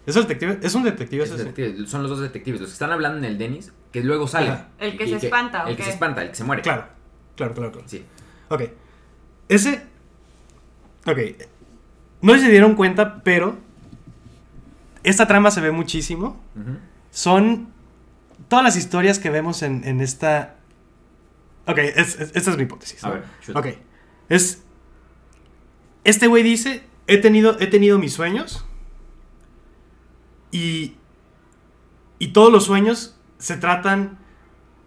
¿Es, el detective? ¿Es un detective? Es ese? el detective, Son los dos detectives, los que están hablando en el Dennis, que luego salen. Ajá. El que Y se espanta, ¿o El que se espanta, el que se muere. Claro, claro, claro, claro. Sí. Ok. Ese... Ok. No sé si se dieron cuenta, pero... Esta trama se ve muchísimo. Son todas las historias que vemos en, en esta... Ok, es- es- esta es mi hipótesis. A ver, shoot. Ok. Es... Este güey dice, he tenido, he tenido mis sueños y... Y todos los sueños se tratan...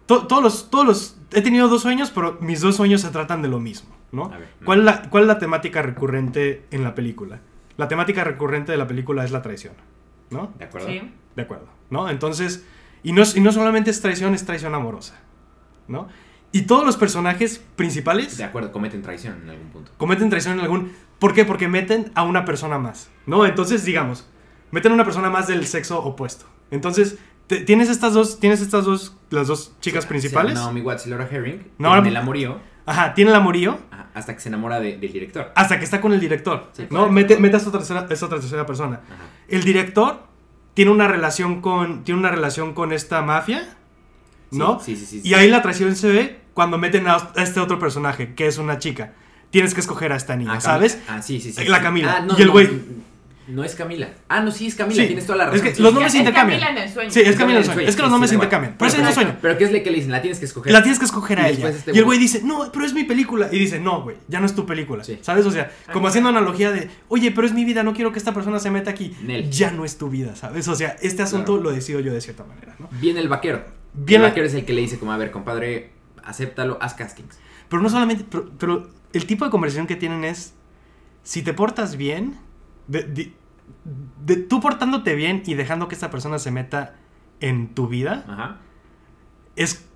to- todos los... Todos los... He tenido dos sueños, pero mis dos sueños se tratan de lo mismo, ¿no? A ver. ¿Cuál, es la, ¿Cuál es la temática recurrente en la película? La temática recurrente de la película es la traición, ¿no? ¿De acuerdo? Sí. De acuerdo, ¿no? Entonces, y no, y no solamente es traición, es traición amorosa, ¿no? Y todos los personajes principales De acuerdo, cometen traición en algún punto. cometen traición en algún... ¿Por qué? Porque meten a una persona más, ¿no? Entonces, digamos, meten a una persona más del sexo opuesto. Entonces, te- tienes estas dos, tienes estas dos, las dos chicas Sí, principales. Naomi Watts y Laura Herring. No, no- el amorío Ajá, tiene el amorío hasta que se enamora de- del director. hasta que está con el director, Sí, ¿no? Mete, mete a esta tercera, esta otra tercera persona. Ajá. El director tiene una relación con, tiene una relación con esta mafia, ¿no? Sí, sí, sí. sí, Y ahí la traición se ve cuando meten a a este otro personaje, que es una chica. Tienes que escoger a esta niña, Ah, ¿sabes? Ah, sí, sí, sí. La sí. Camila. Ah, no, Y el güey- No, es Camila. Ah, no, sí, es Camila. Sí. Tienes toda la Es razón. que sí, los nombres se intercambian. Camila en el sueño. Sí, es Camila en el sueño, sueño. Es que los nombres se intercambian. Pero es el pero, sueño. pero ¿qué es la que le dicen? La tienes que escoger. La tienes que escoger Y a después ella. este y el güey- dice, no, pero es mi película. Y dice, no, güey, ya no es tu película. Sí. ¿Sabes? O sea, como haciendo analogía de, oye, pero es mi vida, no quiero que esta persona se meta aquí. Nel. Ya no es tu vida, ¿sabes? O sea, este asunto Claro. lo decido yo de cierta manera, ¿no? Viene el vaquero. Viene- el vaquero es el que le dice como, a ver, compadre, acéptalo, haz castings. Pero no solamente, pero, pero el tipo de conversación que tienen es, si te portas bien, de, de- de- tú portándote bien y dejando que esta persona se meta en tu vida, Ajá. es,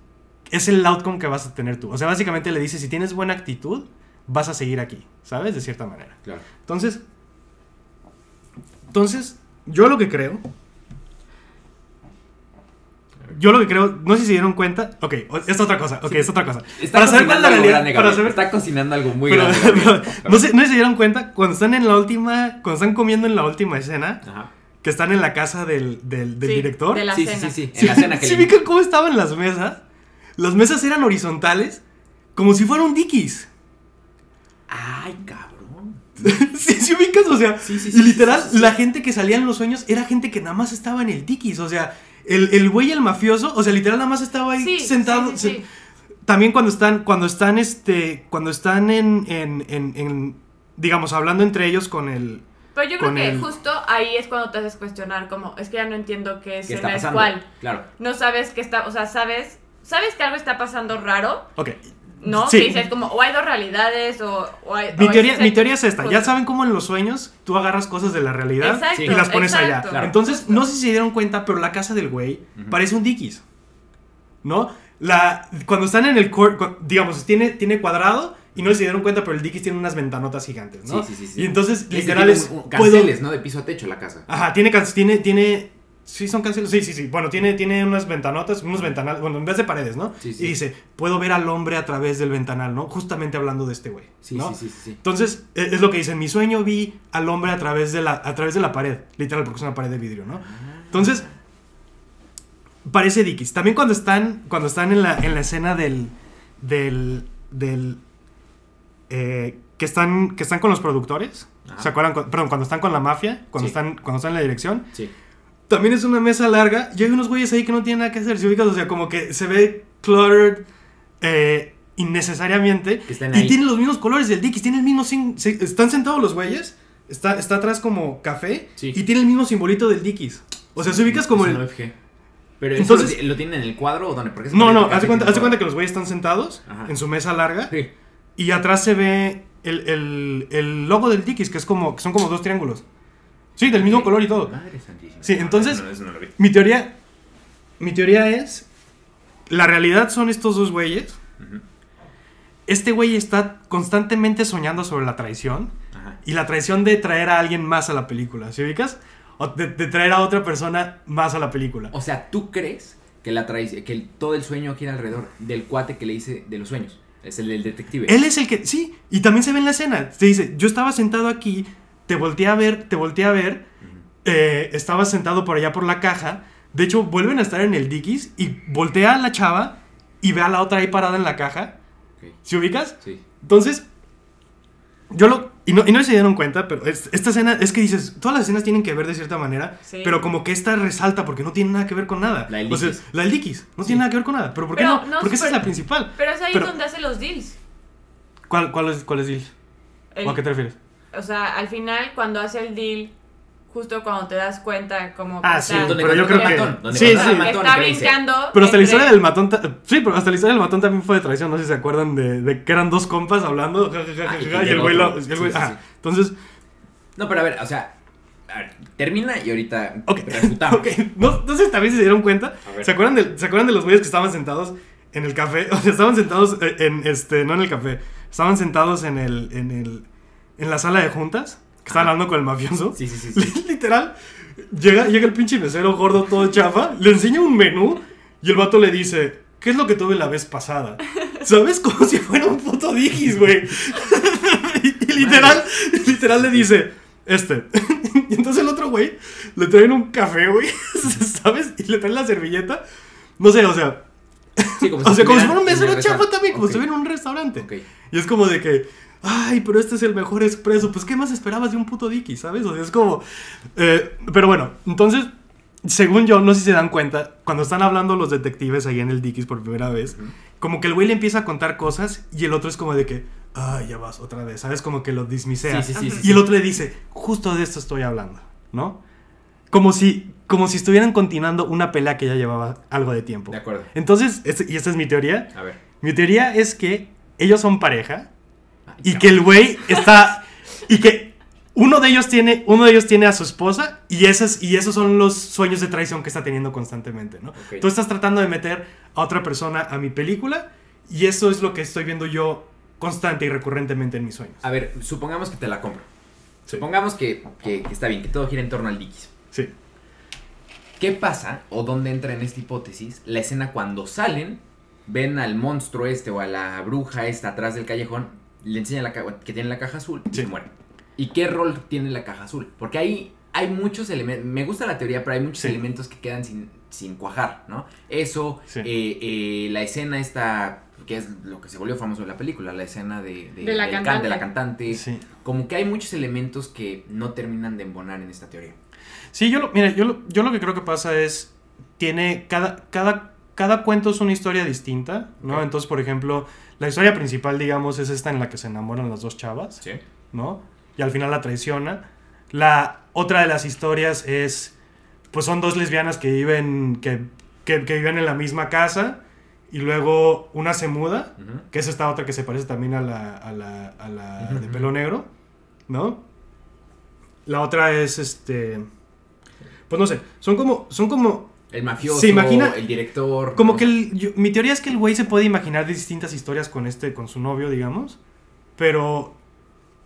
es el outcome que vas a tener tú. O sea, básicamente le dices, si tienes buena actitud, vas a seguir aquí, ¿sabes? De cierta manera. Claro. Entonces, entonces, yo lo que creo, yo lo que creo, no sé si se dieron cuenta, ok, es otra cosa, ok, es otra cosa. Está para saber cuál es la realidad, grande, para saber, Está cocinando algo muy pero- grande. pero- no, sé, no sé si se dieron cuenta, cuando están en la última, cuando están comiendo en la última escena, Ajá. que están en la casa del, del, del Sí, director. de la Sí, sí, cena. sí, sí. ¿Sí, En la cena que ¿sí ubican cómo estaban las mesas? Las mesas eran horizontales, como si fuera un Dickies. Ay, cabrón. sí, sí ubicas, o sea, Sí, sí, y sí, literal, sí, sí, sí. la gente que salía en los sueños era gente que nada más estaba en el Dickies, o sea, el, el güey, el mafioso, o sea, literal nada más estaba ahí Sí, sentado. sí, sí, sí. también cuando están, cuando están, este, cuando están en, en, en, en, digamos, hablando entre ellos con el... Pero yo creo que el- justo ahí es cuando te haces cuestionar como, es que ya no entiendo qué ¿Qué está escena es pasando? cuál. Claro. No sabes qué está, o sea, sabes, sabes que algo está pasando raro, Ok. ¿No? Sí. Que dices como, o hay dos realidades, o, o hay... Mi o teoría, es- mi teoría es esta. Ya saben cómo en los sueños tú agarras cosas de la realidad Exacto, y las pones allá. Claro. Entonces, Justo. no sé si se dieron cuenta, pero la casa del güey parece un Dickies. ¿No? La, cuando están en el court, digamos, tiene, tiene cuadrado y no sé si se dieron cuenta, pero el Dickies tiene unas ventanotas gigantes, ¿no? Sí, sí, sí, sí. Y entonces, literal es. un- un- puedo- Canceles, ¿no? De piso a techo la casa. Ajá, tiene, tiene, tiene, sí son canceles, sí, sí, sí, bueno, tiene, tiene unas ventanotas, unos ventanales, bueno, en vez de paredes, ¿no? Sí, sí. Y dice, puedo ver al hombre a través del ventanal, ¿no? Justamente hablando de este güey, Sí, ¿no? sí, sí, sí. Entonces, e- es lo que dice, en mi sueño vi al hombre a través de la, a través de la pared, literal, porque es una pared de vidrio, ¿no? Entonces, parece Dickies. También cuando están, cuando están en la, en la escena del, del, del, eh, que están, que están con los productores, Ajá. ¿se acuerdan? Cu- Perdón, cuando están con la mafia, cuando, Sí. están, cuando están en la dirección, Sí. También es una mesa larga y hay unos güeyes ahí que no tienen nada que hacer, ¿se ubicas? O sea, como que se ve cluttered eh, innecesariamente Que están y tienen los mismos colores del Dickies, tienen el mismo... se- están sentados los güeyes, está, está atrás como café Sí. y tiene el mismo simbolito del Dickies. O sea, se ubicas como el... no. Pero Entonces- eso lo, lo tienen en el cuadro o dónde? Porque No, no, haz cuenta, todo. cuenta que los güeyes están sentados Ajá. en su mesa larga Sí. y atrás se ve el, el- el logo del Dickies, que es como, que son como dos triángulos. Sí, del mismo color y todo. Madre santísima. Sí, No, entonces- no- no lo vi. Mi teoría, mi teoría es, la realidad son estos dos güeyes. Este güey está constantemente soñando sobre la traición Ajá. y la traición de traer a alguien más a la película, ¿sí ubicas? O de, de traer a otra persona más a la película. O sea, ¿tú crees que la traición, que el- todo el sueño gira alrededor del cuate que le dice de los sueños? Es el del detective. Él es el que, sí, y también se ve en la escena. Te dice, yo estaba sentado aquí, te volteé a ver, te volteé a ver, eh, estaba sentado por allá por la caja. De hecho, vuelven a estar en el Dickies y voltea a la chava y ve a la otra ahí parada en la caja. Ok, ¿Sí ubicas? Sí. Entonces, yo lo. Y no, y no se dieron cuenta, pero es- esta escena es que dices, todas las escenas tienen que ver de cierta manera, Sí. pero como que esta resalta porque no tiene nada que ver con nada. La del O sea, la del Dickies, no Sí. tiene nada que ver con nada. Pero ¿por qué Pero no? no, porque esa es la principal. Pero es ahí Pero- donde hace los deals. ¿Cuál, cuál es, cuál es Deal? El- ¿O a qué te refieres? O sea, al final, cuando hace el deal, justo cuando te das cuenta como que Ah, está, sí, Donde pero yo creo el que. matón, donde Sí, sí. matón está brincando. Pero hasta la entre- historia del matón. ta- Sí, pero hasta la historia del matón también fue de traición. No sé si se acuerdan de, de que eran dos compas hablando. ja, ja, ja, Ah, y el güey lo. otro. el Sí, güey- sí, ajá. sí. Entonces, No, pero a ver, o sea, a ver, termina y ahorita ok. refutamos. ok. No, entonces también se dieron cuenta. A ver. ¿Se acuerdan, de, ¿Se acuerdan de los güeyes que estaban sentados en el café? O sea, estaban sentados en. este No en el café. Estaban sentados en el. En, el, en la sala de juntas. Que estaban Ajá. hablando con el mafioso. Sí, sí, sí. sí. Literal, llega, llega el pinche mesero gordo todo chafa, le enseña un menú y el vato le dice, ¿qué es lo que tuve la vez pasada? ¿Sabes? Como si fuera un puto Digis, güey. y, literal, literal le dice, este. y entonces el otro güey le traen un café, güey, ¿sabes? Y le traen la servilleta. No sé, o sea, Sí, como o sea, como si fuera un mesero chafa también, como Ok, si estuviera en un restaurante. ok. Y es como de que, ay, pero este es el mejor expreso. Pues, ¿qué más esperabas de un puto Dicky, sabes? O sea, es como. eh, pero bueno, entonces, según yo, no sé si se dan cuenta, cuando están hablando los detectives ahí en el Dickies por primera vez, como que el güey le empieza a contar cosas y el otro es como de que, ay, ya vas otra vez, ¿sabes? Como que lo dismisea. Sí, sí, sí, sí, y el otro le dice, justo de esto estoy hablando, ¿no? Como si, como si estuvieran continuando una pelea que ya llevaba algo de tiempo. De acuerdo. Entonces, este- y esta es mi teoría. A ver. Mi teoría es que ellos son pareja y que el güey está y que uno de ellos tiene uno de ellos tiene a su esposa y esos y esos son los sueños de traición que está teniendo constantemente, ¿no? Tú estás tratando de meter a otra persona a mi película y eso es lo que estoy viendo yo constante y recurrentemente en mis sueños. A ver, supongamos que te la compro. Sí. Supongamos que, que- que está bien, que todo gira en torno al Dickies. Sí. ¿Qué pasa o dónde entra en esta hipótesis la escena cuando salen, ven al monstruo este o a la bruja esta atrás del callejón, le enseñan la que tiene la caja azul y Sí. se mueren? ¿Y qué rol tiene la caja azul? Porque ahí hay muchos elementos, me gusta la teoría, pero hay muchos Sí. elementos que quedan sin, sin cuajar, ¿no? Eso, Sí. eh, eh, la escena esta, que es lo que se volvió famoso en la película, la escena de, De la can- cantante. de la cantante. Sí. Como que hay muchos elementos que no terminan de embonar en esta teoría. Sí, yo lo, mira, yo lo, yo lo que creo que pasa es, tiene, cada, cada, cada cuento es una historia distinta, ¿no? Entonces, por ejemplo, la historia principal, digamos, es esta en la que se enamoran las dos chavas, Sí. ¿no? Y al final la traiciona. La otra de las historias es, pues son dos lesbianas que viven, que, que, que viven en la misma casa y luego una se muda, que es esta otra que se parece también a la, a la, a la de pelo negro, ¿no? La otra es este... Pues no sé, son como, son como El mafioso, Se imagina- el director. como ¿no? que el- yo- mi teoría es que el güey se puede imaginar distintas historias con este, con su novio, digamos, pero,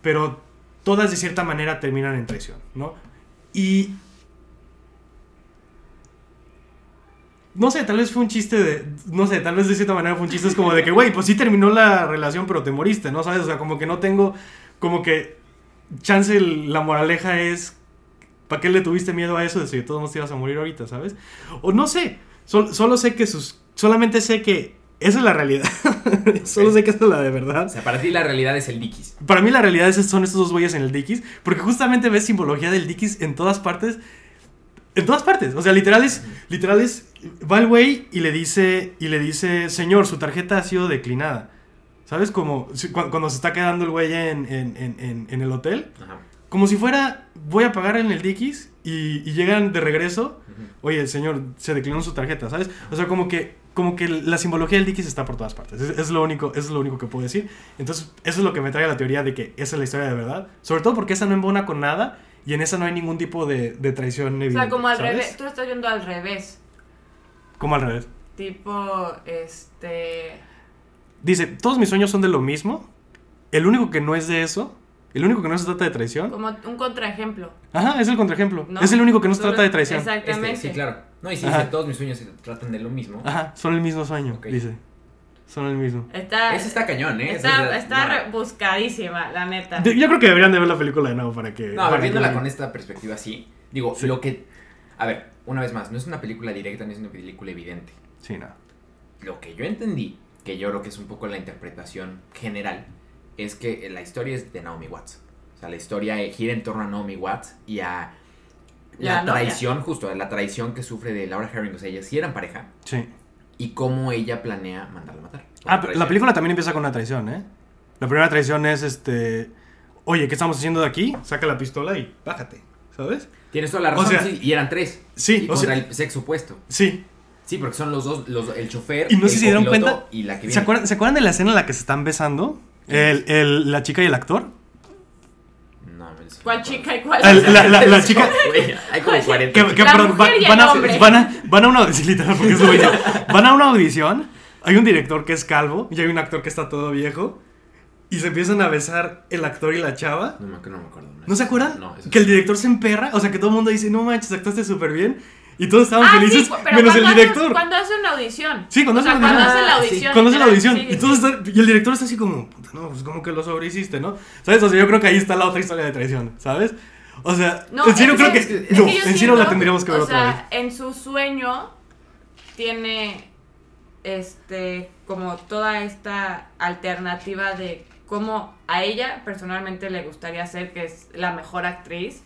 pero todas de cierta manera terminan en traición, ¿no? Y no sé, tal vez fue un chiste de, no sé, tal vez de cierta manera fue un chiste es como de que, güey, pues sí terminó la relación, pero te moriste, ¿no? ¿Sabes? O sea, como que no tengo, como que chance la moraleja es ¿Para qué le tuviste miedo a eso de si de todos modos te ibas a morir ahorita, ¿sabes? O no sé, sol- solo sé que sus... Solamente sé que esa es la realidad. solo sé que esa es la de O verdad. sea, para ti la realidad es el Dickies. Para mí la realidad es, son estos dos güeyes en el Dickies, porque justamente ves simbología del Dickies en todas partes. En todas partes. O sea, literal es, literal es, va el güey y le dice, y le dice, señor, su tarjeta ha sido declinada. ¿Sabes? Como cuando se está quedando el güey en, en- en- en- en el hotel. Ajá. Como si fuera, voy a pagar en el Dickies y, y llegan de regreso. Oye, el señor se declinó su tarjeta, ¿sabes? O sea, como que, como que la simbología del Dickies está por todas partes. Es, es lo único, es lo único que puedo decir. Entonces, eso es lo que me trae a la teoría de que esa es la historia de verdad. Sobre todo porque esa no embona con nada y en esa no hay ningún tipo de, de traición O evidente. sea, como al ¿sabes? revés. Tú lo estás viendo al revés. Como al revés. Tipo, este. Dice, todos mis sueños son de lo mismo. El único que no es de eso, el único que no se trata de traición. Como un contraejemplo. Ajá, es el contraejemplo. ¿no? Es el único que no se trata de traición. Exactamente. Este, sí, claro. No, y si dice, todos mis sueños se tratan de lo mismo. Ajá, son el mismo sueño, Ok. dice. Son el mismo. Está, Ese está cañón, ¿eh? Está, es la- está no. buscadísima, la neta. De- yo creo que deberían de ver la película de nuevo para que... No, para viéndola que- con esta perspectiva así, digo, Sí. lo que... A ver, una vez más, no es una película directa, no es una película evidente. Sí, no. Lo que yo entendí, que yo creo que es un poco la interpretación general, es que la historia es de Naomi Watts. O sea, la historia gira en torno a Naomi Watts y a la, La novia. traición, justo, a la traición que sufre de Laura Herring. O sea, ellas sí eran pareja Sí. y cómo ella planea mandarla a matar. Ah, pero la película también empieza con una traición, ¿eh? La primera traición es este... Oye, ¿qué estamos haciendo de aquí? Saca la pistola y bájate, ¿sabes? Tienes toda la O razón, sea, sí, y eran tres. sí, y o contra sea- el sexo opuesto. Sí. Sí, porque son los dos, los, el chofer, Y no sé el si se dieron cuenta... y la que viene. ¿Se acuerdan, ¿Se acuerdan de la escena en la que se están besando? El, el- la chica y el actor. No, me. ¿Cuál chica y cuál? El- la, la- la chica... Hay como 40. Que, perdón, van, a, van, a, van a una audición, porque es. Van a una audición, hay un director que es calvo y hay un actor que está todo viejo y se empiezan a besar el actor y la chava. No, me- no me acuerdo. ¿No se acuerdan? No, que el director se emperra, o sea, que todo el mundo dice, no manches, actuaste súper bien. Y todos estaban Ah, felices, sí, pero menos el director. Hace, cuando hace una audición. Sí, cuando O sea, hace la audición. Cuando hace la audición, y, todos están- y el director está así como, puta, no, pues como que lo sobrehiciste, ¿no? ¿Sabes? O sea, yo creo que ahí está la otra historia de traición, ¿sabes? O sea, No, en serio creo que, es no, en serio siento, la tendríamos que ver o otra vez. sea, en su sueño tiene este como toda esta alternativa de cómo a ella personalmente le gustaría ser que es la mejor actriz,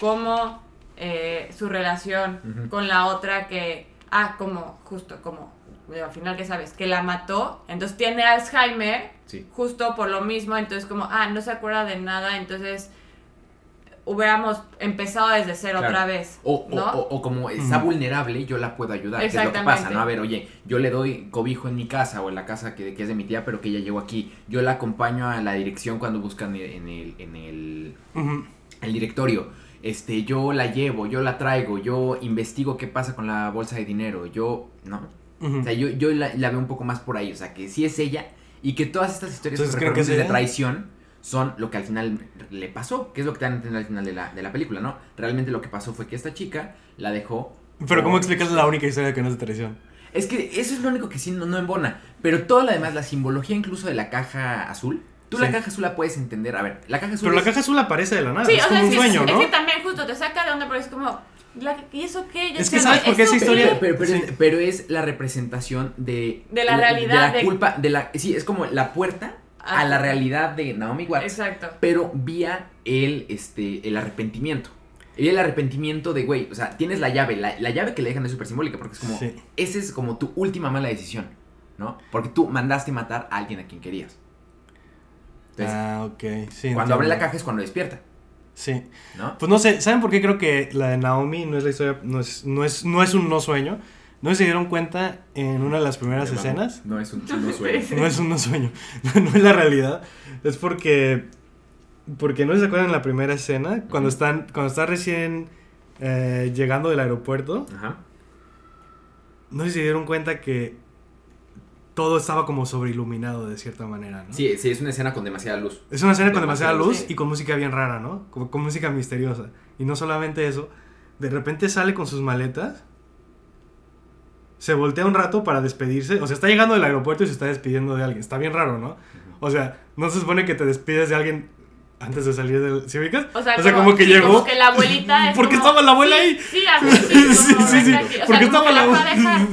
cómo eh, su relación con la otra que ah como justo como al final que sabes que la mató, entonces tiene Alzheimer Sí. justo por lo mismo, entonces como, ah, no se acuerda de nada, entonces hubiéramos empezado desde cero Claro. otra vez, O, ¿no? o- o como está vulnerable, yo la puedo ayudar. Que es lo que pasa, ¿no? A ver, oye, yo le doy cobijo en mi casa o en la casa que, que es de mi tía, pero que ella llegó aquí. Yo la acompaño a la dirección cuando buscan en el, en el, el directorio. Este, yo la llevo, yo la traigo, yo investigo qué pasa con la bolsa de dinero. Yo, no. O sea, yo, yo la, la veo un poco más por ahí. O sea, que sí es ella y que todas estas historias Entonces, ¿creen que de ella? traición son lo que al final le pasó. Que es lo que te dan a entender al final de la, de la película, ¿no? Realmente lo que pasó fue que esta chica la dejó. Pero ¿cómo explicas la única historia que no es de traición? Es que eso es lo único que sí no, no embona. Pero todo lo demás, la simbología incluso de la caja azul. Tú la caja azul la puedes entender. A ver, la caja azul. Pero la caja azul aparece de la nada, sí, es o como sea, un sí, sueño, es, ¿no? que también justo te saca de onda, pero es como, la- ¿y eso qué? Yo Es que ¿sabes por qué ¿eso esa historia- Pero, pero, Sí. es, pero es la representación de... De la realidad De la de- culpa, de la... Sí, es como la puerta a Ajá. la realidad de Naomi Watts. Exacto. Pero vía el, este, el arrepentimiento. Y el arrepentimiento de, güey, o sea, tienes la llave, la, la llave que le dejan es súper simbólica porque es como, Sí. esa es como tu última mala decisión, ¿no? Porque tú mandaste matar a alguien a quien querías. Entonces, ah, ok. Sí, cuando abre la caja es cuando despierta, Sí. ¿no? Pues no sé, ¿saben por qué creo que la de Naomi no es la historia, no es, no es, no es un no sueño? No se dieron cuenta en una de las primeras escenas. No es un no sueño. No es un no sueño, no es la realidad. Es porque, porque no se acuerdan en la primera escena, cuando están, cuando está recién eh, llegando del aeropuerto, Ajá. no se dieron cuenta que todo estaba como sobreiluminado de cierta manera, ¿no? Sí, sí, es una escena con demasiada luz. Es una escena con Demasiada demasiada luz luz, y con música bien rara, ¿no? Como con música misteriosa. Y no solamente eso, de repente sale con sus maletas, se voltea un rato para despedirse, o sea, está llegando del aeropuerto y se está despidiendo de alguien. Está bien raro, ¿no? O sea, no se supone que te despides de alguien antes de salir del... ¿Sí ubicas? O sea, como, que sí, llegó... Como que la abuelita es Porque como- estaba la abuela sí, ahí. Sí, así sí, sí, como, sí, sí. O sea, porque como estaba la la fue a dejar.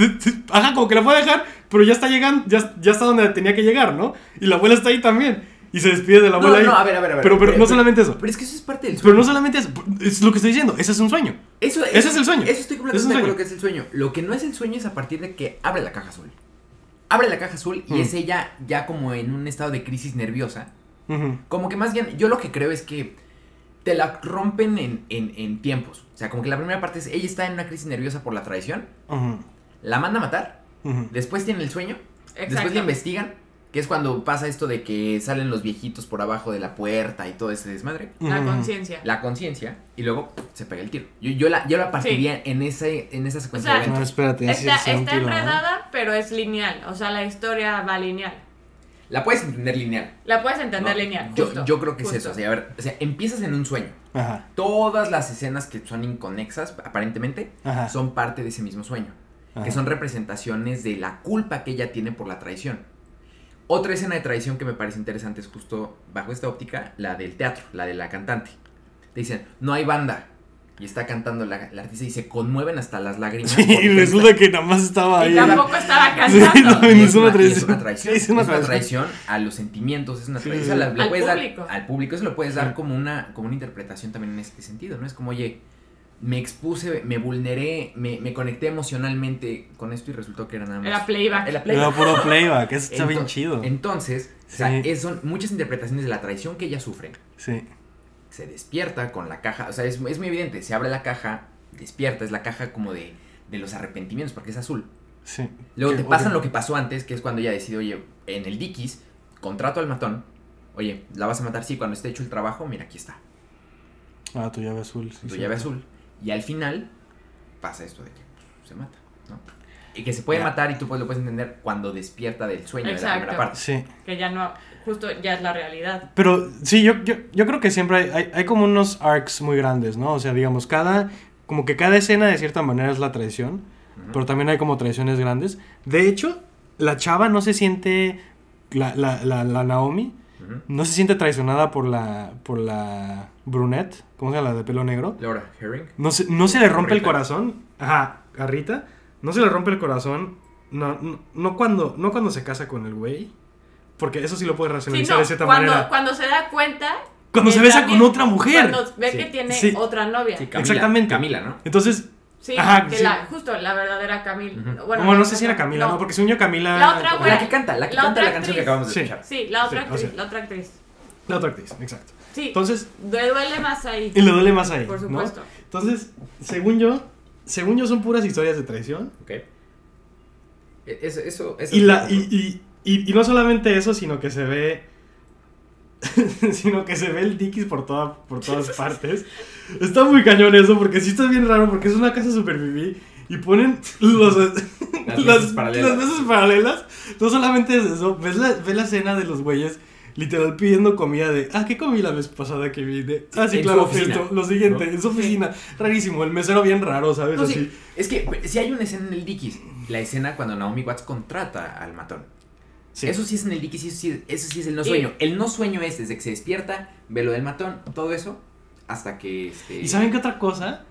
Ajá, como que la fue a dejar, pero ya está llegando, ya, ya está donde tenía que llegar, ¿no? Y la abuela está ahí también. Y se despide de la No, abuela ahí. no, a ver, a ver, a ver. Pero, pero no solamente eso. Pero es que eso es parte del Pero sueño. no solamente eso, es lo que estoy diciendo, ese es un sueño. Eso, Ese es el sueño. Eso estoy completamente es de acuerdo que es el sueño. Lo que no es el sueño es a partir de que abre la caja azul. Abre la caja azul y Mm. es ella ya como en un estado de crisis nerviosa. Como que más bien, yo lo que creo es que te la rompen en, en, en tiempos. O sea, como que la primera parte es ella está en una crisis nerviosa por la traición, la manda a matar, Después tiene el sueño, después la investigan, que es cuando pasa esto de que salen los viejitos por abajo de la puerta y todo ese desmadre. La conciencia. La conciencia y luego se pega el tiro. Yo, yo la, yo la partiría en, ese, en esa secuencia O sea, de No, espérate, Está, es un está tiro, ¿no? enredada, pero es lineal. O sea, la historia va lineal. La puedes entender lineal. La puedes entender ¿no? lineal. Yo, justo, yo creo que justo. es eso. O sea, a ver, o sea, empiezas en un sueño. Ajá, Todas las escenas que son inconexas, aparentemente, Ajá. son parte de ese mismo sueño. Ajá. Que son representaciones de la culpa que ella tiene por la traición. Otra escena de traición que me parece interesante es justo bajo esta óptica, la del teatro, la de la cantante. Te dicen, no hay banda. Y está cantando la, la artista y se conmueven hasta las lágrimas. Sí, y resulta que nada más estaba Y ahí. tampoco estaba Sí, cantando. no, Y y es, es una y es traición. una traición. Es una traición. traición a los sentimientos, es una Sí, traición. sí. la- Al público. dar al público, eso lo puedes dar como una, como una interpretación también en este sentido, ¿no? Es como, oye, me expuse, me vulneré, me, me conecté emocionalmente con esto y resultó que era nada más. Era playback. Era Era playback. puro playback, eso está bien chido. Entonces, o sea, es- son muchas interpretaciones de la traición que ella sufre. Sí. Se despierta con la caja, o sea, es, es muy evidente, se abre la caja, despierta, es la caja como de, de los arrepentimientos, porque es azul. Sí. Luego Que- te pasan lo que pasó antes, que es cuando ella decide, oye, en el Dickies, contrato al matón, oye, ¿la vas a matar? Sí, cuando esté hecho el trabajo, mira, aquí está, Ah, tu llave azul. sí, tu sí. llave azul. Y al final pasa esto de que pues, se mata, ¿no? Y que se puede Ya. matar y tú pues, lo puedes entender cuando despierta del sueño de la Exacto. primera parte. Sí. Que ya no, justo ya es la realidad. Pero sí, yo, yo, yo creo que siempre hay, hay, hay como unos arcs muy grandes, ¿no? O sea, digamos, cada. Como que cada escena de cierta manera es la traición. Pero también hay como traiciones grandes. De hecho, la chava no se siente. La, la, la, la Naomi no se siente traicionada por la. por la brunette. ¿Cómo se llama? La de pelo negro. Laura Herring. No se, no se le rompe el Rita. corazón. Ajá, a Rita. No se le rompe el corazón. No, no, no cuando, no cuando se casa con el güey. Porque eso sí lo puede Sí, racionalizar no, de cierta cuando, manera. cuando se da cuenta. Cuando se besa también- con otra mujer. Cuando ve Sí. que tiene Sí. otra novia. Sí, Sí, Camila, Exactamente. Camila, ¿no? Entonces, Ajá, que sí. la, justo la verdadera Camila. Ujú. Bueno, Bueno, no sé si era Camila, no, no. porque según yo Camila... La otra güey. La que canta, la que La canta otra la canción que actriz. acabamos de Sí. escuchar. Sí, la otra Sí, o actriz, sea. la otra actriz. La otra actriz, exacto. Sí, Entonces, le duele más ahí. y le duele más ahí, Por ¿no? supuesto. Entonces, según yo, según yo son puras historias de traición. Ok. E- Eso, eso, eso Y, la, y, y, y, y no solamente eso, sino que se ve... sino que se ve el Dickies por, toda, por todas partes. Está muy cañón eso, porque sí está bien raro, porque es una casa super viví y ponen los, Las las, mesas paralelas. las mesas paralelas. No solamente es eso, ves la, ves la escena de los güeyes literal pidiendo comida de, ah, ¿qué comí la vez pasada que vine? Ah, sí, En claro, esto, lo siguiente, ¿no? en su oficina. Rarísimo, el mesero bien raro, ¿sabes? No, Así. sí, es que si hay una escena en el Dickies, la escena cuando Naomi Watts contrata al matón. Sí. Eso sí es en el Dickies, eso sí, eso sí es el no sueño. El no sueño es desde que se despierta, ve lo del matón, todo eso, hasta que este. ¿Y saben qué otra cosa?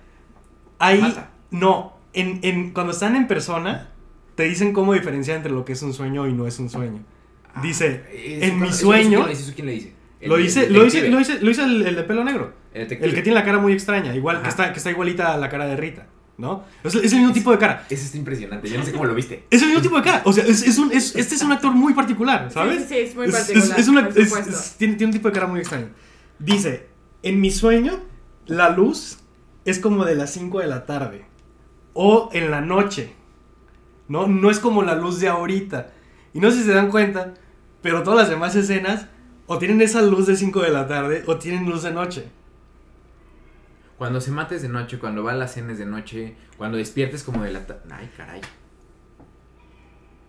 Ahí, Mata. no, en, en, cuando están en persona, te dicen cómo diferenciar entre lo que es un sueño y no es un sueño. Ah, Dice, eso en mi cuando- eso- eso sueño- ¿quién le dice? ¿Eso quién le dice? El Lo el lo detective. lo hice, lo hice el, el de pelo negro. El. El que tiene la cara muy extraña, igual que está, que está igualita a la cara de Rita, ¿no? Es, es el mismo tipo de cara. Ese está impresionante. Yo no sé cómo lo viste. Es el mismo tipo de cara. O sea, es, es un, es- este es un actor muy particular, ¿sabes? Sí, sí, es muy Es- particular, es una- es- es- tiene, tiene un tipo de cara muy extraño. Dice, en mi sueño, la luz es como de las 5 de la tarde. O en la noche. ¿No? No es como la luz de ahorita. Y no sé si se dan cuenta, pero todas las demás escenas o tienen esa luz de 5 de la tarde o tienen luz de noche. Cuando se mates de noche, cuando va a las cenas de noche, cuando despiertes como de la... ta- Ay, caray.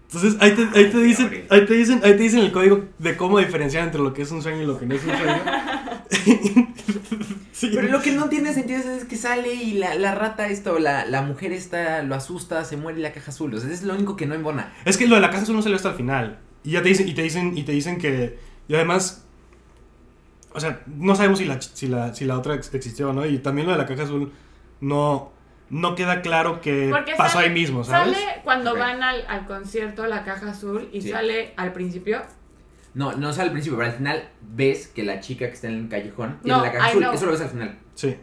Entonces ahí te, ahí te dicen, ahí te dicen, ahí te dicen el código de cómo diferenciar entre lo que es un sueño y lo que no es un sueño. Sí. Pero lo que no tiene sentido es que sale y la, la rata esto, la, la mujer esta lo asusta, se muere y la caja azul. O sea, es lo único que no embona. Es que lo de la caja azul no salió hasta el final. Y ya te dicen, y te dicen, y te dicen que. Y además. O sea, no sabemos si la, si la, si la otra ex- existió o no. Y también lo de la caja azul no. No queda claro que Porque pasó sale- ahí mismo, ¿sabes? Sale cuando van al, al concierto La Caja Azul y Sí. sale al principio. No, no sale al principio, pero al final ves que la chica que está en el callejón tiene No, la caja I azul. know. Eso lo ves al final. Sí.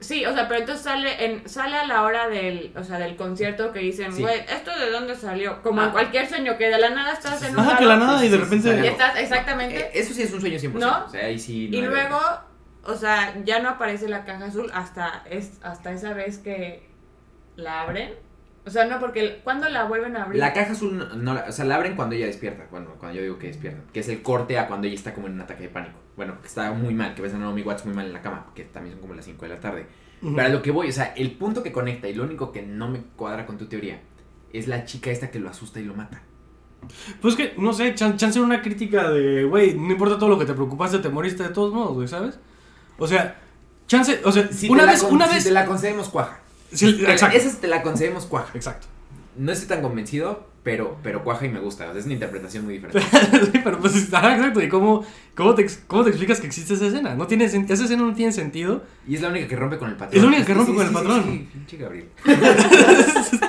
Sí, o sea, pero entonces sale en sale a la hora del, o sea, del concierto que dicen, Sí. güey, ¿esto de dónde salió? Como Ah. en cualquier sueño, que de la nada estás en un Ajá, lado que la nada y de sí, sí, repente. y estás exactamente. Eh, eso sí es un sueño 100%. ¿No? O sea, ahí sí. no y luego, o sea, ya no aparece la caja azul hasta es hasta esa vez que la abren. O sea, no, porque cuando la vuelven a abrir. La caja azul, no, o sea, la abren cuando ella despierta, cuando, cuando yo digo que despierta, que es el corte a cuando ella está como en un ataque de pánico. Bueno, que está muy mal, que ves a Naomi Watts muy mal en la cama, que también son como las 5 de la tarde. Pero a lo que voy, o sea, el punto que conecta y lo único que no me cuadra con tu teoría es la chica esta que lo asusta y lo mata. Pues que, no sé, chan- chance una crítica de, güey, no importa todo lo que te preocupaste, te moriste de todos modos, güey, ¿sabes? O sea, chance, o sea, Si una vez, con- una si vez. te la concedemos cuaja. Sí, Te la- exacto. Esa sí te la concedemos cuaja. Exacto. No estoy tan convencido, pero, pero cuaja y me gusta. Es una interpretación muy diferente. sí, pero pues está exacto. ¿Y cómo, cómo, te, cómo te explicas que existe esa escena? No tiene, esa escena no tiene sentido. Y es la única que rompe con el patrón. Es la única que rompe con el sí, patrón. Sí, pinche Gabriel.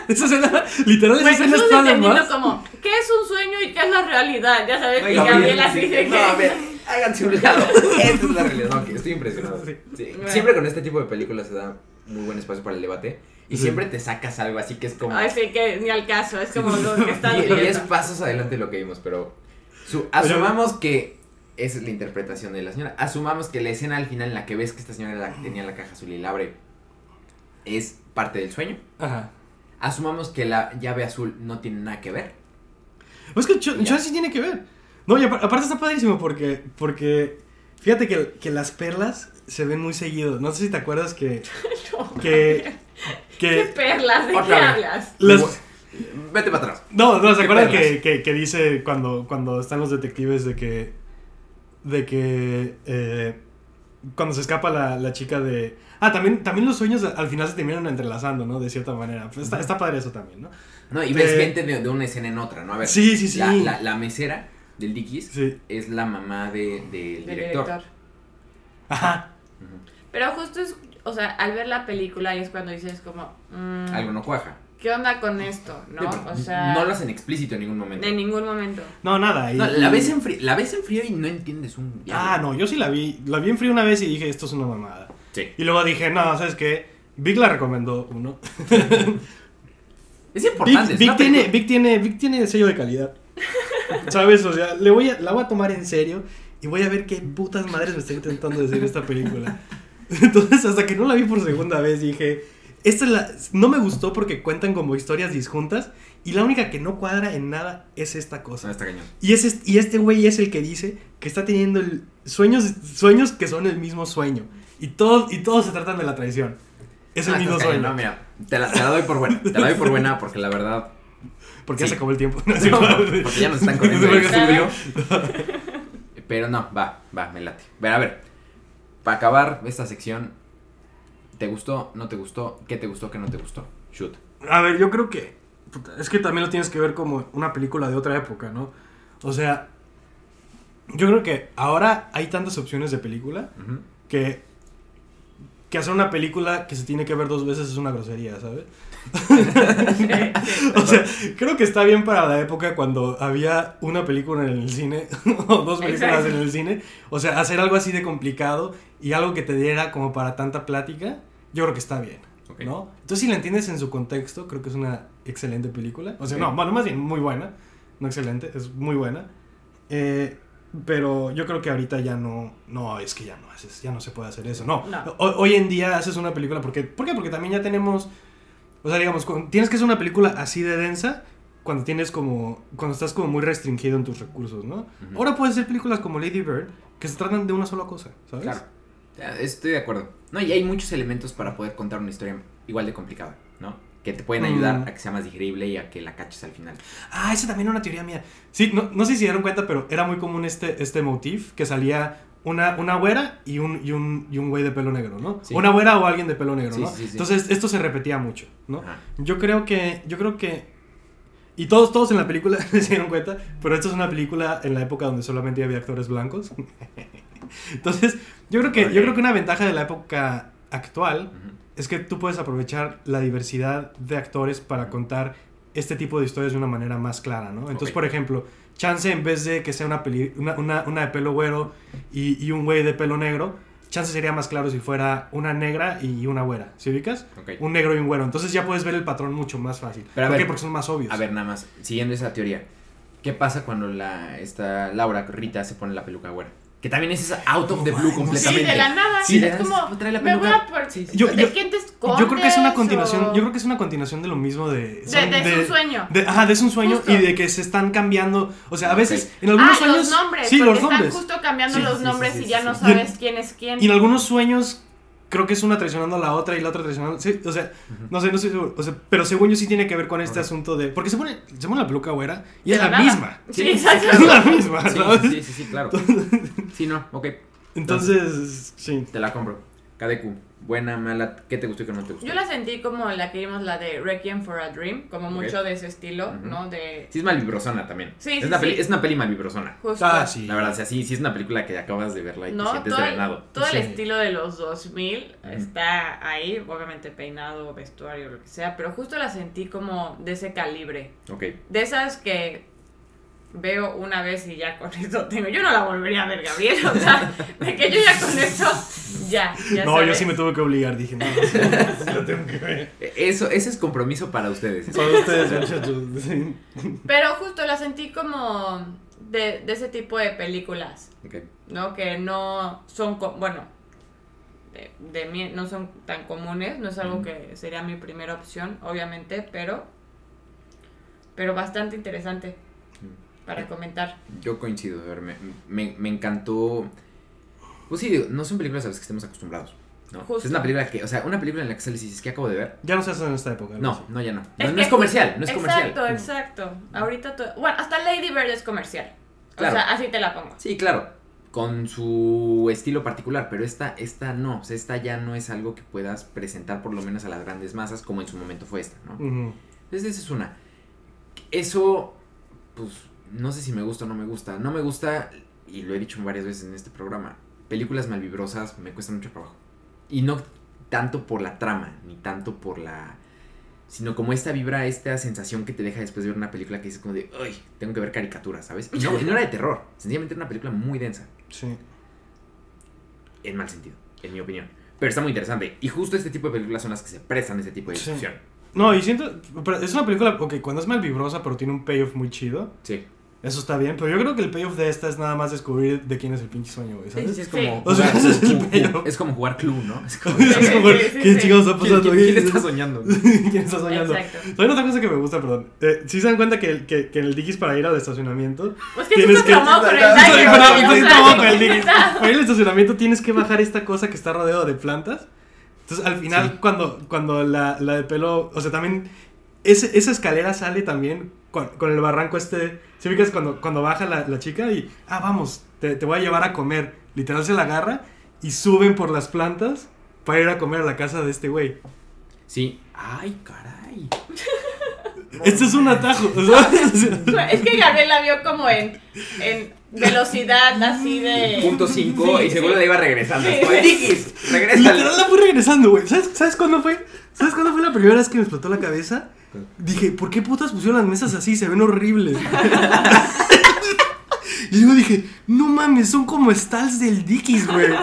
esa escena, literal, esa Güey, escena está de más. como, ¿qué es un sueño y qué es la realidad? Ya sabes, Ay, y Gabriel, Gabriel así sí. de que... No, a ver, háganse un lado. Esta es la realidad. No, que estoy impresionado. Sí. Sí. Bueno. Siempre con este tipo de películas se da muy buen espacio para el debate. Y Sí. siempre te sacas algo así que es como. Ay, sí, que ni al caso, es como lo que viendo. diez pasos adelante de lo que vimos, pero. su- asumamos que esa es la interpretación de la señora. Asumamos que la escena al final en la que ves que esta señora era la que tenía la caja azul y la abre es parte del sueño. Ajá. Asumamos que la llave azul no tiene nada que ver. Pues que Ya. Chance sí tiene que ver. No, y apar- aparte está padrísimo porque, porque fíjate que, que las perlas se ven muy seguido. No sé si te acuerdas que. que. ¿Qué que perlas? ¿De qué hablas? las, Vete para atrás. No, no, ¿se ¿Qué acuerdan que, que, que dice cuando, cuando están los detectives de que. de que. eh, cuando se escapa la, la chica de. Ah, también, también los sueños al final se terminan entrelazando, ¿no? De cierta manera. Pues está, está padre eso también, ¿no? No, y ves Eh, gente de, de una escena en otra, ¿no? A ver. Sí, sí, sí. La, la- la mesera del Dickies Sí. es la mamá de- del director. Ajá. Pero justo es, o sea, al ver la película y es cuando dices como, mm, Algo no cuaja. ¿qué onda con esto? ¿No? O sea, no lo hacen explícito en ningún momento. en ningún momento. No, nada. y- No, la ves en frío, la ves en frío y no entiendes un Ah, no, yo sí la vi. La vi en frío una vez y dije, esto es una mamada. Sí. Y luego dije, no, ¿sabes qué? Vic la recomendó uno. Es importante. Vic, Vic tiene, Vic, tiene, Vic tiene sello de calidad. ¿Sabes? O sea, le voy a, la voy a tomar en serio y voy a ver qué putas madres me está intentando decir esta película. Entonces, hasta que no la vi por segunda vez, dije, esta es la... No me gustó porque cuentan como historias disjuntas y la única que no cuadra en nada es esta cosa. está cañón. Y, es est- y este güey es el que dice que está teniendo el- sueños, sueños que son el mismo sueño. Y todos, y todos se tratan de la traición. Es el Ah, mismo sueño. No, mira, te la, te la doy por buena. Te la doy por buena porque la verdad. Porque ya Sí. se acabó el tiempo. No, porque ya nos están corriendo Pero no, va, va, me late. Ver, a ver. Para acabar esta sección, ¿te gustó? ¿No te gustó? ¿Qué te gustó? ¿Qué no te gustó? Shoot. A ver, yo creo que. Es que también lo tienes que ver como una película de otra época, ¿no? O sea. Yo creo que ahora hay tantas opciones de película que. que hacer una película que se tiene que ver dos veces es una grosería, ¿sabes? O sea, creo que está bien para la época cuando había una película en el cine o dos películas Exacto. en el cine. O sea, hacer algo así de complicado y algo que te diera como para tanta plática, yo creo que está bien. ¿no? Entonces, si la entiendes en su contexto, creo que es una excelente película. O sea, no, bueno, más bien muy buena. No excelente, es muy buena. Eh, pero yo creo que ahorita ya no, no, es que ya no haces, ya no se puede hacer eso. No, No. Ho- hoy en día haces una película porque, ¿por qué? Porque también ya tenemos, o sea, digamos, tienes que hacer una película así de densa cuando tienes como, cuando estás como muy restringido en tus recursos, ¿no? Ujú. Ahora puedes hacer películas como Lady Bird que se tratan de una sola cosa, ¿sabes? Claro. Estoy de acuerdo. No, y hay muchos elementos para poder contar una historia igual de complicada, ¿no? Que te pueden ayudar Mm. a que sea más digerible y a que la caches al final. Ah, esa también era una teoría mía. Sí, no, no sé si se dieron cuenta, pero era muy común este, este motif que salía una, una güera y un, y, un, y un güey de pelo negro, ¿no? Sí. Una güera o alguien de pelo negro, Sí, ¿no? sí. Entonces, esto se repetía mucho, ¿no? Ajá. Yo creo que, yo creo que, y todos, todos en la película se dieron cuenta, pero esto es una película en la época donde solamente había actores blancos. Entonces, yo creo que, yo creo que una ventaja de la época actual es que tú puedes aprovechar la diversidad de actores para contar este tipo de historias de una manera más clara, ¿no? Entonces, por ejemplo, Chance en vez de que sea una, peli- una, una, una de pelo güero y, y un güey de pelo negro, Chance sería más claro si fuera una negra y una güera, ¿sí ubicas? Ok. Un negro y un güero. Entonces ya puedes ver el patrón mucho más fácil. Pero a ¿Por qué? ver, Porque son más obvios. A ver, nada más, siguiendo esa teoría. ¿Qué pasa cuando la, esta Laura Rita se pone la peluca güera? Que también es esa out of the blue no sé. Sí, completamente. de la nada. Sí, es como, trae la me voy a por- Sí, sí. Yo- ¿De yo- quién te Yo creo que es una continuación, o- yo creo que es una continuación de lo mismo de... De, su sueño. de- ajá, de es un sueño Justo. y de que se están cambiando. O sea, a veces en algunos ah, sueños. los nombres. sí, los están nombres. justo cambiando Sí, los sí, sí, nombres sí, y ya sí, no sí. sabes quién es quién. Y en algunos sueños creo que es una traicionando a la otra y la otra traicionando. Sí, o sea, no sé, no sé. O sea, pero según yo sí tiene que ver con este asunto de. Porque se pone, se pone la peluca güera y De es la, nada. misma. Sí, Sí, exacto. Es la misma, Sí, ¿sabes? sí, sí, sí, claro. Sí, no, ok. Entonces, sí. Te la compro. KDQ. Buena, mala. ¿Qué te gustó y qué no te gustó? Yo la sentí como la que vimos, la de Requiem for a Dream, como mucho de ese estilo. ¿no? De Sí, es malvibrosona también. Sí, es, sí, una peli, es una peli malvibrosona. justo. Ah, sí. La verdad, o sea, sí, sí es una película que acabas de verla y te ¿no? sientes Todo, el, todo el estilo de los 2000 Ujú. está ahí, obviamente peinado, vestuario, lo que sea, pero justo la sentí como de ese calibre. Ok. De esas que veo una vez y ya con eso tengo. Yo no la volvería a ver, Gabriel. O sea, de que yo ya con eso, ya, ya No, yo sabes. sí me tuve que obligar. Dije, no, sí, sí lo tengo que ver. Eso, ese es compromiso para ustedes. Para ustedes, muchachos. sí. Pero justo la sentí como de, de ese tipo de películas, Ok. ¿no? Que no son, bueno, de, de mí no son tan comunes, no es algo Ujú. que sería mi primera opción, obviamente, pero, pero bastante interesante para comentar. Yo coincido, a ver, me, me, me encantó. Pues sí, digo, no son películas a las que estemos acostumbrados. ¿no? Justo. Es una película que, o sea, una película en la que sales y dices, ¿qué acabo de ver? Ya no se hace en esta época. No, no, ya no. No, Es no es comercial, no es exacto, comercial. exacto. Ahorita todo, bueno, hasta Lady Bird es comercial. Claro. O sea, así te la pongo. Sí, claro, con su estilo particular, pero esta, esta no, o sea, esta ya no es algo que puedas presentar por lo menos a las grandes masas como en su momento fue esta, ¿no? Ujú. Entonces esa es una. Eso, pues, no sé si me gusta o no me gusta. No me gusta, y lo he dicho varias veces en este programa, películas malvibrosas me cuestan mucho trabajo. Y no tanto por la trama, ni tanto por la... Sino como esta vibra, esta sensación que te deja después de ver una película que dices como de, ¡ay! Tengo que ver caricaturas, ¿sabes? Y no, y no era de terror, sencillamente era una película muy densa, Sí. en mal sentido, en mi opinión. Pero está muy interesante. Y justo este tipo de películas son las que se prestan ese tipo de Sí. discusión. No, y siento. es una película, ok, cuando es malvibrosa, pero tiene un payoff muy chido. Sí. Eso está bien, pero yo creo que el payoff de esta es nada más descubrir de quién es el pinche sueño, güey, ¿sabes? sí, es Sí. como, O sea, jugar- es el pedo. es como jugar club, ¿no? Es como, Es como, Sí, sí, ¿qué sí. chingados está ¿Quién, pasando? quién- quién está soñando? ¿Quién está soñando? Exacto. ¿Saben otra cosa que me gusta, perdón? Eh, ¿Sí se dan cuenta que, que, que en el Digis para ir al estacionamiento... Pues que Tienes tú que- estás traumado con el traumado con el Digis. Para ir al estacionamiento tienes que bajar esta cosa que está rodeado de plantas. Entonces, al final, Sí. cuando, cuando la, la de pelo... O sea, también... Ese, esa escalera sale también con, con el barranco este... ¿Se ubicas cuando, cuando baja la, la chica y... Ah, vamos, te, te voy a llevar a comer. Literal se la agarra y suben por las plantas para ir a comer a la casa de este güey. Sí. Ay, caray. Este es un atajo. Es que Gabriel la vio como en, en velocidad así de. Punto 5 y seguro sí. la iba regresando. Sí. Dickies, Literal la fui regresando, güey. ¿Sabes, ¿Sabes cuándo fue? ¿Sabes cuándo fue la primera vez que me explotó la cabeza? Dije, ¿por qué putas pusieron las mesas así? Se ven horribles. y luego dije, no mames, son como stalls del Dickies, güey.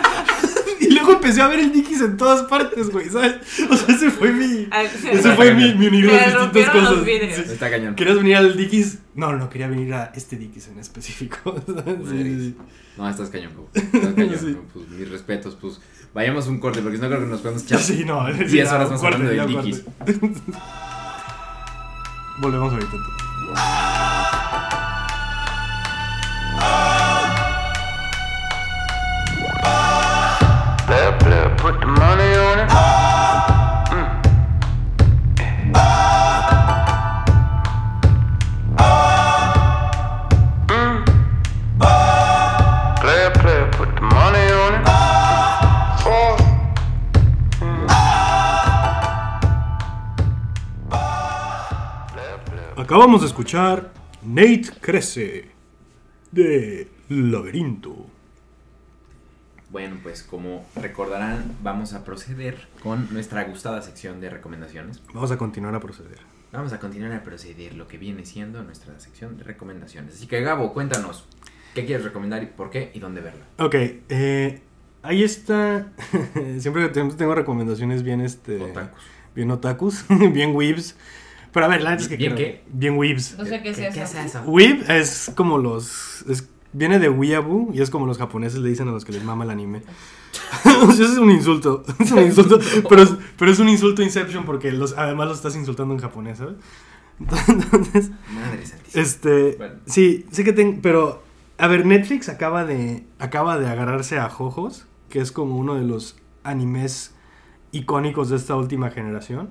Y luego empecé a ver el Dickies en todas partes, güey, ¿sabes? O sea, ese fue mi. Sí. Ese fue mi, mi Se las distintas cosas. Sí. Está cañón. ¿Querías venir al Dickies? No, no, quería venir a este Dickies en específico. Sí, sí, sí. No, estás cañón, Gabo. Estás cañón. Sí. No, Pues mis respetos, pues vayamos a un corte porque si no creo que nos podemos echar Sí, no. 10 sí, ya, horas más corte, hablando de ya, Dickies. Volvemos ahorita. entonces. Put money Acabamos de escuchar Nate Crece de Laberinto. Bueno, pues como recordarán, vamos a proceder con nuestra gustada sección de recomendaciones. Vamos a continuar a proceder. Vamos a continuar a proceder lo que viene siendo nuestra sección de recomendaciones. Así que Gabo, cuéntanos, ¿qué quieres recomendar y por qué y dónde verla? Ok, eh, ahí está. Siempre tengo recomendaciones bien este. Otakus. Bien otakus, bien weebs. Pero a ver, la neta es que ¿Bien quiero- qué? Bien weebs. No sé qué es eso. ¿Qué es eso? Weeb es como los. es- viene de weeaboo y es como los japoneses le dicen a los que les mama el anime. o sea, es un insulto. Es un insulto. pero, es, pero es un insulto Inception porque los, además lo estás insultando en japonés, ¿sabes? Entonces. Madre santísima. Este. Bueno. Sí, sí que tengo. Pero. A ver, Netflix acaba de. Acaba de agarrarse a Jojos. Que es como uno de los animes icónicos de esta última generación.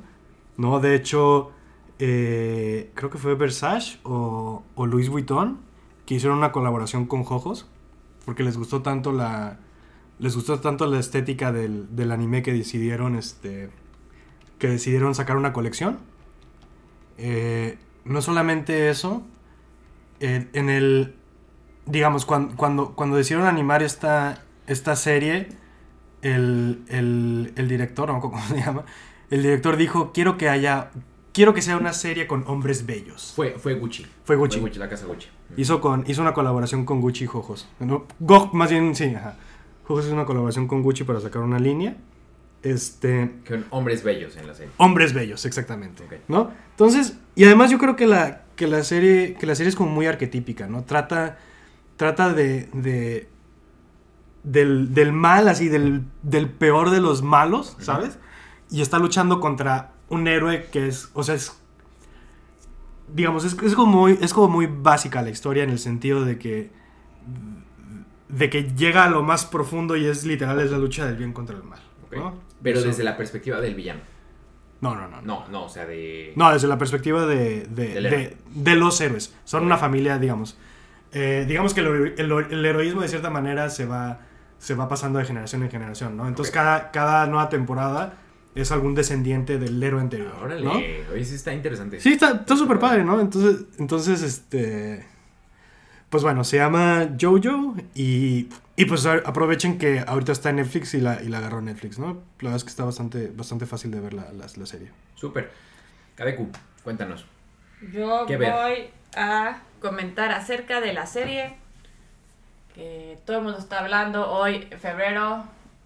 ¿No? De hecho. Eh, creo que fue Versace o, o Louis Vuitton. Que hicieron una colaboración con Jojos. Porque les gustó tanto la. Les gustó tanto la estética del, del anime que decidieron. Este. Que decidieron sacar una colección. Eh, no solamente eso, en el, digamos, cuando, cuando, cuando decidieron animar esta, esta serie, el, el, el director, no cómo se llama, el director dijo, quiero que haya, quiero que sea una serie con hombres bellos. Fue, fue Gucci. Fue Gucci. Fue Gucci, la casa Gucci. Hizo, con, hizo una colaboración con Gucci y Jojos. No, Go- más bien, sí, ajá. Jojos hizo una colaboración con Gucci para sacar una línea. Este, son hombres bellos en la serie. Hombres bellos, exactamente. ¿No? Entonces, y además yo creo que la, que la serie. Que la serie es como muy arquetípica, ¿no? Trata. Trata de. de del, del mal, así, del, del peor de los malos, ¿sabes? Y está luchando contra un héroe que es. O sea, es. Digamos, es, es como muy, es como muy básica la historia en el sentido de que. De que llega a lo más profundo y es literal, es la lucha del bien contra el mal. Ok. ¿no? Pero desde la perspectiva del villano. No, no, no. No, no, o sea, de. No, desde la perspectiva de, de, de- de los héroes. Son una familia, digamos. Eh, digamos que el, el- el heroísmo de cierta manera se va, se va pasando de generación en generación, ¿no? Entonces Ok. cada, cada nueva temporada es algún descendiente del héroe anterior, Órale, ¿no? oye, sí está interesante. Sí, está está súper padre, ¿no? Entonces, entonces, este... Pues bueno, se llama Jojo y, y pues aprovechen que ahorita está en Netflix y la, y la agarró Netflix, ¿no? La verdad es que está bastante, bastante fácil de ver la, la, la serie. Súper. Kadeku, cuéntanos. Yo voy a comentar acerca de la serie que todo el mundo está hablando hoy, febrero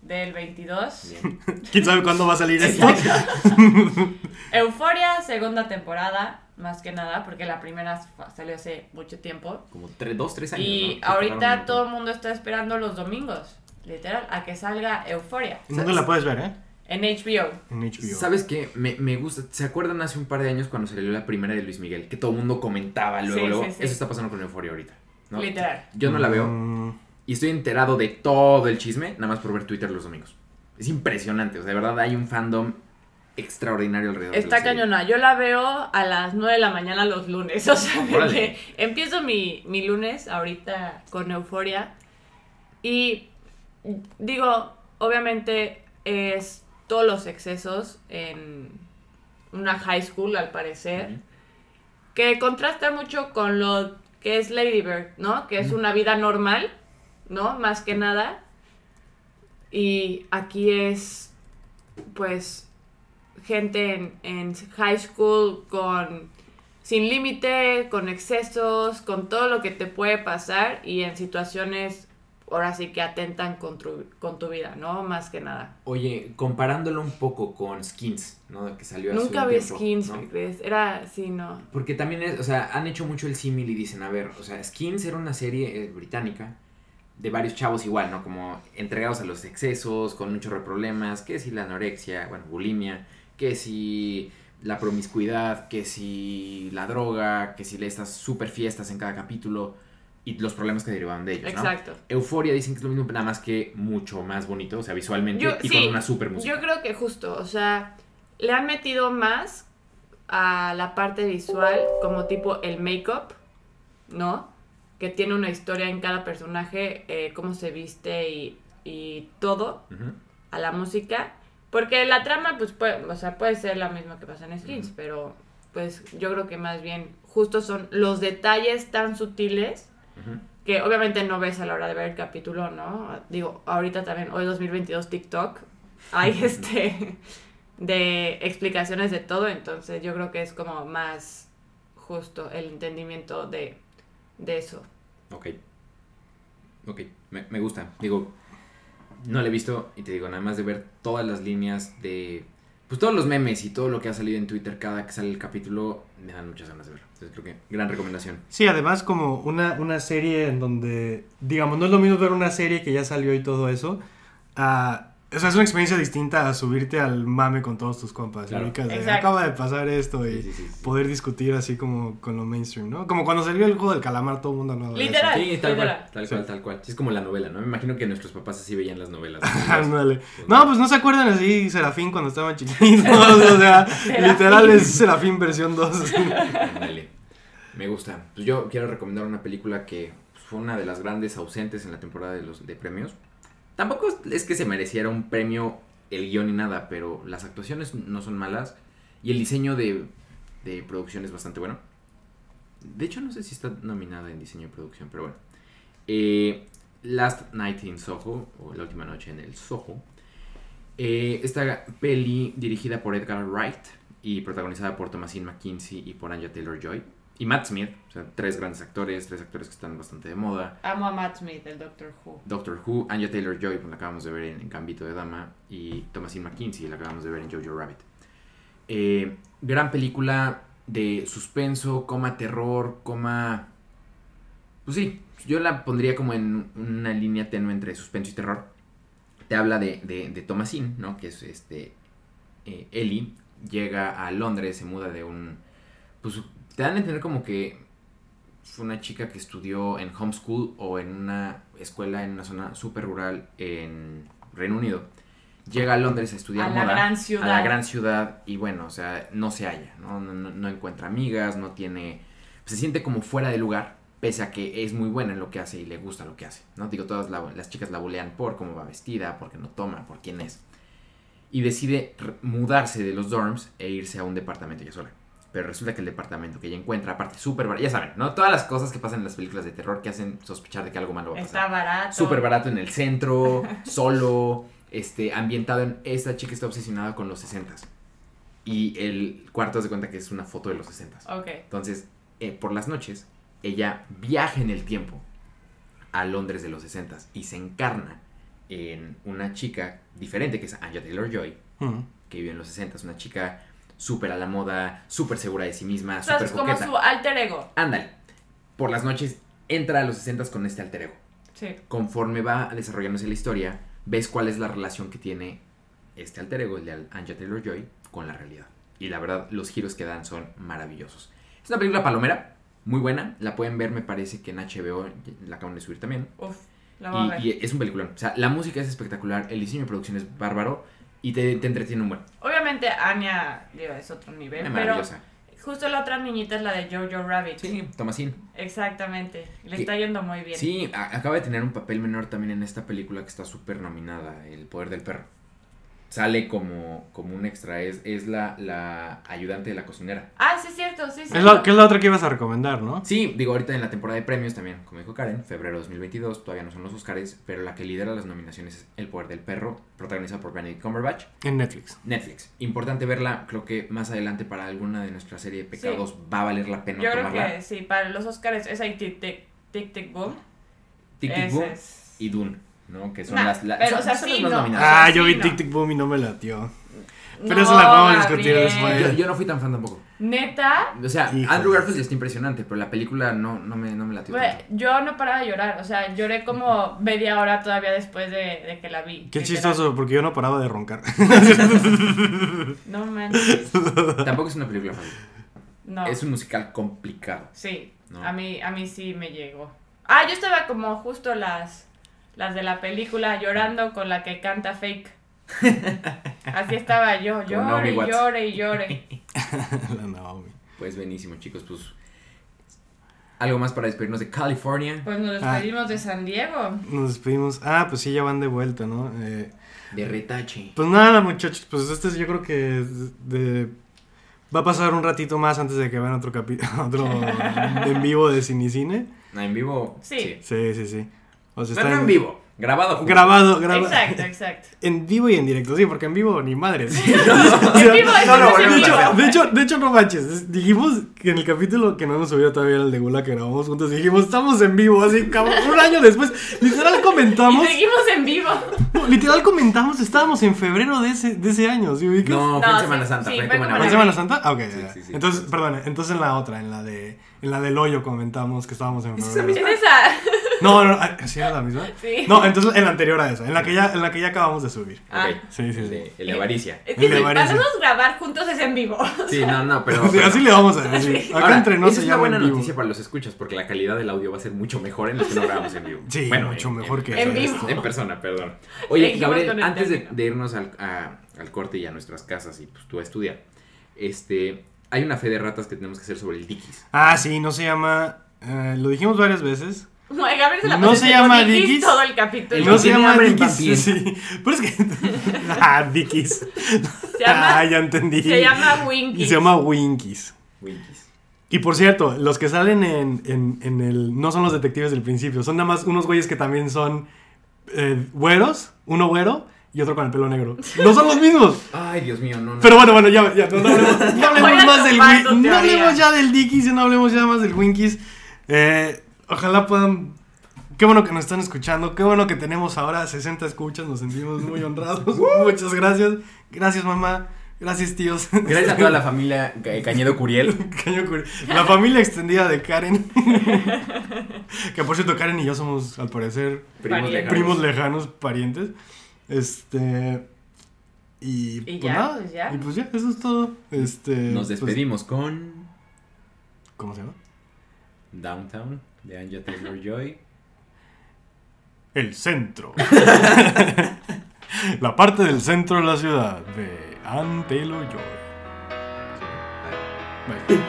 del 22. Bien. ¿Quién sabe cuándo va a salir esto? Euforia, segunda temporada, más que nada, porque la primera salió hace mucho tiempo. Como tres, dos, tres años. Y ahorita todo el mundo está esperando los domingos, literal, a que salga Euforia ¿En ¿Dónde la puedes ver, eh? en HBO. En HBO. ¿Sabes qué? Me, me gusta. ¿Se acuerdan hace un par de años cuando salió la primera de Luis Miguel? Que todo el mundo comentaba luego, Sí, luego. sí, sí. Eso está pasando con Euphoria ahorita. ¿no? Literal. Yo no la veo. Mm, Y estoy enterado de todo el chisme, nada más por ver Twitter los domingos. Es impresionante. O sea, de verdad hay un fandom extraordinario alrededor de la Está serie. cañona. Yo la veo a las 9 de la mañana los lunes. O sea, empiezo mi, mi lunes ahorita con Euforia. Y digo, obviamente es todos los excesos en una high school, al parecer. Que contrasta mucho con lo que es Lady Bird, ¿no? Que es una vida normal, ¿no? Más que nada. Y aquí es, pues, gente en, en high school con sin límite, con excesos, con todo lo que te puede pasar y en situaciones ahora sí que atentan con tu, con tu vida, ¿no? Más que nada. Oye, comparándolo un poco con Skins, ¿no? Que salió hace Nunca un vi tiempo, skins, ¿no? ¿me crees? Era así, ¿no? Porque también es, o sea, han hecho mucho el símil y dicen, a ver, o sea, Skins era una serie eh, británica de varios chavos igual, ¿no? Como entregados a los excesos, con un chorro de problemas, que si la anorexia, bueno, bulimia, que si la promiscuidad, que si la droga, que si estas super fiestas en cada capítulo y los problemas que derivaban de ellos, ¿no? Exacto. Euforia dicen que es lo mismo, nada más que mucho más bonito, o sea, visualmente Yo- y sí, con una super música. Yo creo que justo, o sea, le han metido más a la parte visual, como tipo el make-up, ¿no? Que tiene una historia en cada personaje, eh, cómo se viste y, y todo, a la música. Porque la trama, pues, puede, o sea, puede ser la misma que pasa en Skins, pero pues yo creo que más bien justo son los detalles tan sutiles que obviamente no ves a la hora de ver el capítulo, ¿no? Digo, ahorita también, hoy 2022 TikTok, hay este de explicaciones de todo, entonces yo creo que es como más justo el entendimiento de, de eso. Ok. Ok, me, me gusta. Digo, no lo he visto y te digo, nada más de ver todas las líneas de... Pues todos los memes y todo lo que ha salido en Twitter cada que sale el capítulo, me dan muchas ganas de verlo. Entonces creo que gran recomendación. Sí, además como una, una serie en donde, digamos, no es lo mismo ver una serie que ya salió y todo eso. a- o sea, es una experiencia distinta a subirte al mame con todos tus compas. Claro. ubicas de, acaba de pasar esto y Sí, sí, sí, sí. poder discutir así como con lo mainstream, ¿no? Como cuando salió el juego del calamar, todo el mundo hablaba. Literal. Sí, tal literal. cual, tal cual, tal cual. Sí, es como la novela, ¿no? Me imagino que nuestros papás así veían las novelas. Ándale. No, pues no se acuerdan así Serafín cuando estaban chiquitos. o sea, literal es Serafín versión 2. Ándale. Me gusta. Pues yo quiero recomendar una película que pues, fue una de las grandes ausentes en la temporada de los de premios. Tampoco es que se mereciera un premio el guion ni nada, pero las actuaciones no son malas y el diseño de, producción es bastante bueno. De hecho, no sé si está nominada en diseño de producción, pero bueno. Eh, Last Night in Soho, o La Última Noche en el Soho. Eh, esta peli dirigida por Edgar Wright y protagonizada por Thomasine McKinsey y por Anya Taylor-Joy. Y Matt Smith, o sea, tres grandes actores, tres actores que están bastante de moda. Amo a Matt Smith, el Doctor Who. Doctor Who, Anya Taylor-Joy, pues, la acabamos de ver en, en Gambito de Dama, y Thomasine McKinsey, la acabamos de ver en Jojo Rabbit. Eh, gran película de suspenso, coma terror, coma... Pues sí, yo la pondría como en una línea tenue entre suspenso y terror. Te habla de, de, de Thomasine, ¿no? Que es este... eh, Ellie llega a Londres, se muda de un... Pues te dan a entender como que fue una chica que estudió en homeschool o en una escuela en una zona súper rural en Reino Unido. Llega a Londres a estudiar A la moda. gran ciudad. A la gran ciudad y bueno, o sea, no se halla, ¿no? No, no- no encuentra amigas, no tiene... Se siente como fuera de lugar, pese a que es muy buena en lo que hace y le gusta lo que hace, ¿no? Digo, todas la- las chicas la bulean por cómo va vestida, porque no toma, por quién es. Y decide mudarse de los dorms e irse a un departamento ella sola. Pero resulta que el departamento que ella encuentra, aparte súper barato, ya saben, ¿no? Todas las cosas que pasan en las películas de terror que hacen sospechar de que algo malo va a pasar. Está barato. Súper barato en el centro, solo, este, ambientado en... Esta chica está obsesionada con los 60 Y el cuarto se cuenta que es una foto de los 60 Ok. Entonces, eh, por las noches, ella viaja en el tiempo a Londres de los 60 y se encarna en una chica diferente que es Anya Taylor-Joy, Mm. que vive en los 60 una chica súper a la moda, súper segura de sí misma, súper es como su alter ego. Ándale. Por las noches entra a los 60 con este alter ego Sí. conforme va desarrollándose la historia, ves cuál es la relación que tiene este alter ego, el de Anja Taylor Joy, con la realidad. Y la verdad, los giros que dan son maravillosos. Es una película palomera, muy buena. La pueden ver, me parece que en HBO la acaban de subir también. Uf, la voy a ver. Y, y es un peliculón. O sea, la música es espectacular, el diseño de producción es bárbaro y te, te entretiene un buen. Obviamente Anya, digo, es otro nivel, Una pero justo la otra niñita es la de Jojo Rabbit. Sí, Tomasín. Exactamente. Le Que- está yendo muy bien. Sí, acaba de tener un papel menor también en esta película que está súper nominada, El Poder del Perro. Sale como, como un extra, es, es la, la ayudante de la cocinera. Ah, sí, es cierto, sí, sí. Es la, que es la otra que ibas a recomendar, ¿no? Sí, digo, ahorita en la temporada de premios también, como dijo Karen, febrero 2022, todavía no son los Oscars, pero la que lidera las nominaciones es El Poder del Perro, protagonizada por Benedict Cumberbatch, En Netflix. Netflix. Importante verla, creo que más adelante para alguna de nuestra serie de pecados va a valer la pena Yo creo tomarla. que sí, para los Oscars es ahí Tic Tic Boom. Tic Tic Boom y Dune, ¿no? Que son Nah, las, la- pero, son- o sea, son sí, las más no. nominadas. Ah, sí, yo vi no. Tic Tic Boom y no me latió. Pero No, eso la podemos discutir después. Yo, yo no fui tan fan tampoco. Neta, O sea, Hijo. Andrew Garfield está impresionante, pero la película no, no, me, no me latió yo no paraba de llorar. O sea, lloré como media hora todavía después de, de que la vi. Qué chistoso, porque yo no paraba de roncar. No manches. Tampoco es una película fácil. No. Es un musical complicado. Sí, No. a mí, a mí sí me llegó. Ah, yo estaba como justo las, las de la película llorando con la que canta Fake. Así estaba yo, llore, y llore y llore. La Naomi. Pues buenísimo, chicos. Pues algo más para despedirnos de California, Pues nos Ah. despedimos de San Diego. Nos despedimos. Ah, pues sí, ya van de vuelta, ¿no? Eh, de retache. pues nada, muchachos, pues este es- yo creo que de- va a pasar un ratito más antes de que vean otro capítulo, otro en vivo de Cine y Cine. Ah, en vivo. Sí. Sí, sí, sí. O sea, Pero no en vivo, grabado. juntos. Grabado, grabado. Exacto, exacto. En vivo y en directo, sí, porque en vivo ni madres. En vivo no no De hecho, de hecho, de hecho, no manches. es- Dijimos que en el capítulo que no hemos subido todavía el de Gula que grabamos juntos, dijimos, estamos en vivo, así, un año después. Literal Y comentamos, seguimos en vivo. literal comentamos, estábamos en febrero de ese, de ese año, ¿sí ubicas? No, fue No, en Semana sí, Santa. sí, fue fue como en como ¿Fue en abril. Semana Santa? Ah, ok. Sí, ya. sí, sí. Entonces, perdón, entonces en la otra, en la de en la del hoyo comentamos que estábamos en ¿Es esa febrero. Es esa. No, no, ah, ¿sí era la misma? Sí. No, entonces en la anterior a esa, en la que ya, en la que ya acabamos de subir. Ah. Ok. Sí, sí, El sí. de, el de avaricia. Es que El de si Varice. para nosotros grabar juntos es en vivo. Sí, no, no, pero. Sí, pero- así le vamos a decir. Acá Ahora, entre nos es una buena noticia para los escuchas porque la calidad del audio va a ser mucho mejor en los que no grabamos en vivo. Sí, Bueno, mucho en- mejor que en vivo. En persona, perdón. Oye, Gabriel, el antes de, irnos al, a- al corte y a nuestras casas y pues tú a estudiar, este, hay una fe de ratas que tenemos que hacer sobre el Dickies. Ah, sí, no se llama. eh, lo dijimos varias veces. Gabriel se la No se llama Dickies Dickies. todo el capítulo. El No se llama Dickies. Sí. Pero es que. ah, Dickies. Se llama, ah, ya entendí. se llama Y Winky. se llama Winkies. Winkies. Y por cierto, los que salen en, en, en el. No son los detectives del principio. Son nada más unos güeyes que también son. eh, güeros. Uno güero y otro con el pelo negro. No son los mismos. Ay, Dios mío, no, no. Pero bueno, bueno, ya, ya no, no hablemos, no hablemos más del No hablemos ya del Dickies y no hablemos ya más del Winkies. Eh, ojalá puedan. Qué bueno que nos están escuchando. Qué bueno que tenemos ahora 60 escuchas. Nos sentimos muy honrados. Muchas gracias. Gracias, mamá. Gracias, tíos. Gracias a toda la familia Ca- Cañedo Curiel. Caño curi- La familia extendida de Karen. que por cierto, Karen y yo somos, al parecer, Primos Parientes. lejanos. primos lejanos, parientes. Este. Y, Y pues ya, nada. pues ya. Y pues ya, eso es todo. Este. Nos pues, despedimos con ¿Cómo se llama? Downtown de Anja Taylor Joy. El centro. la parte del centro de la ciudad de Anne Taylor Joy. Bye.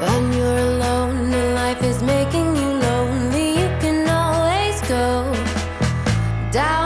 When you're alone and life is making you lonely, you can always go downtown.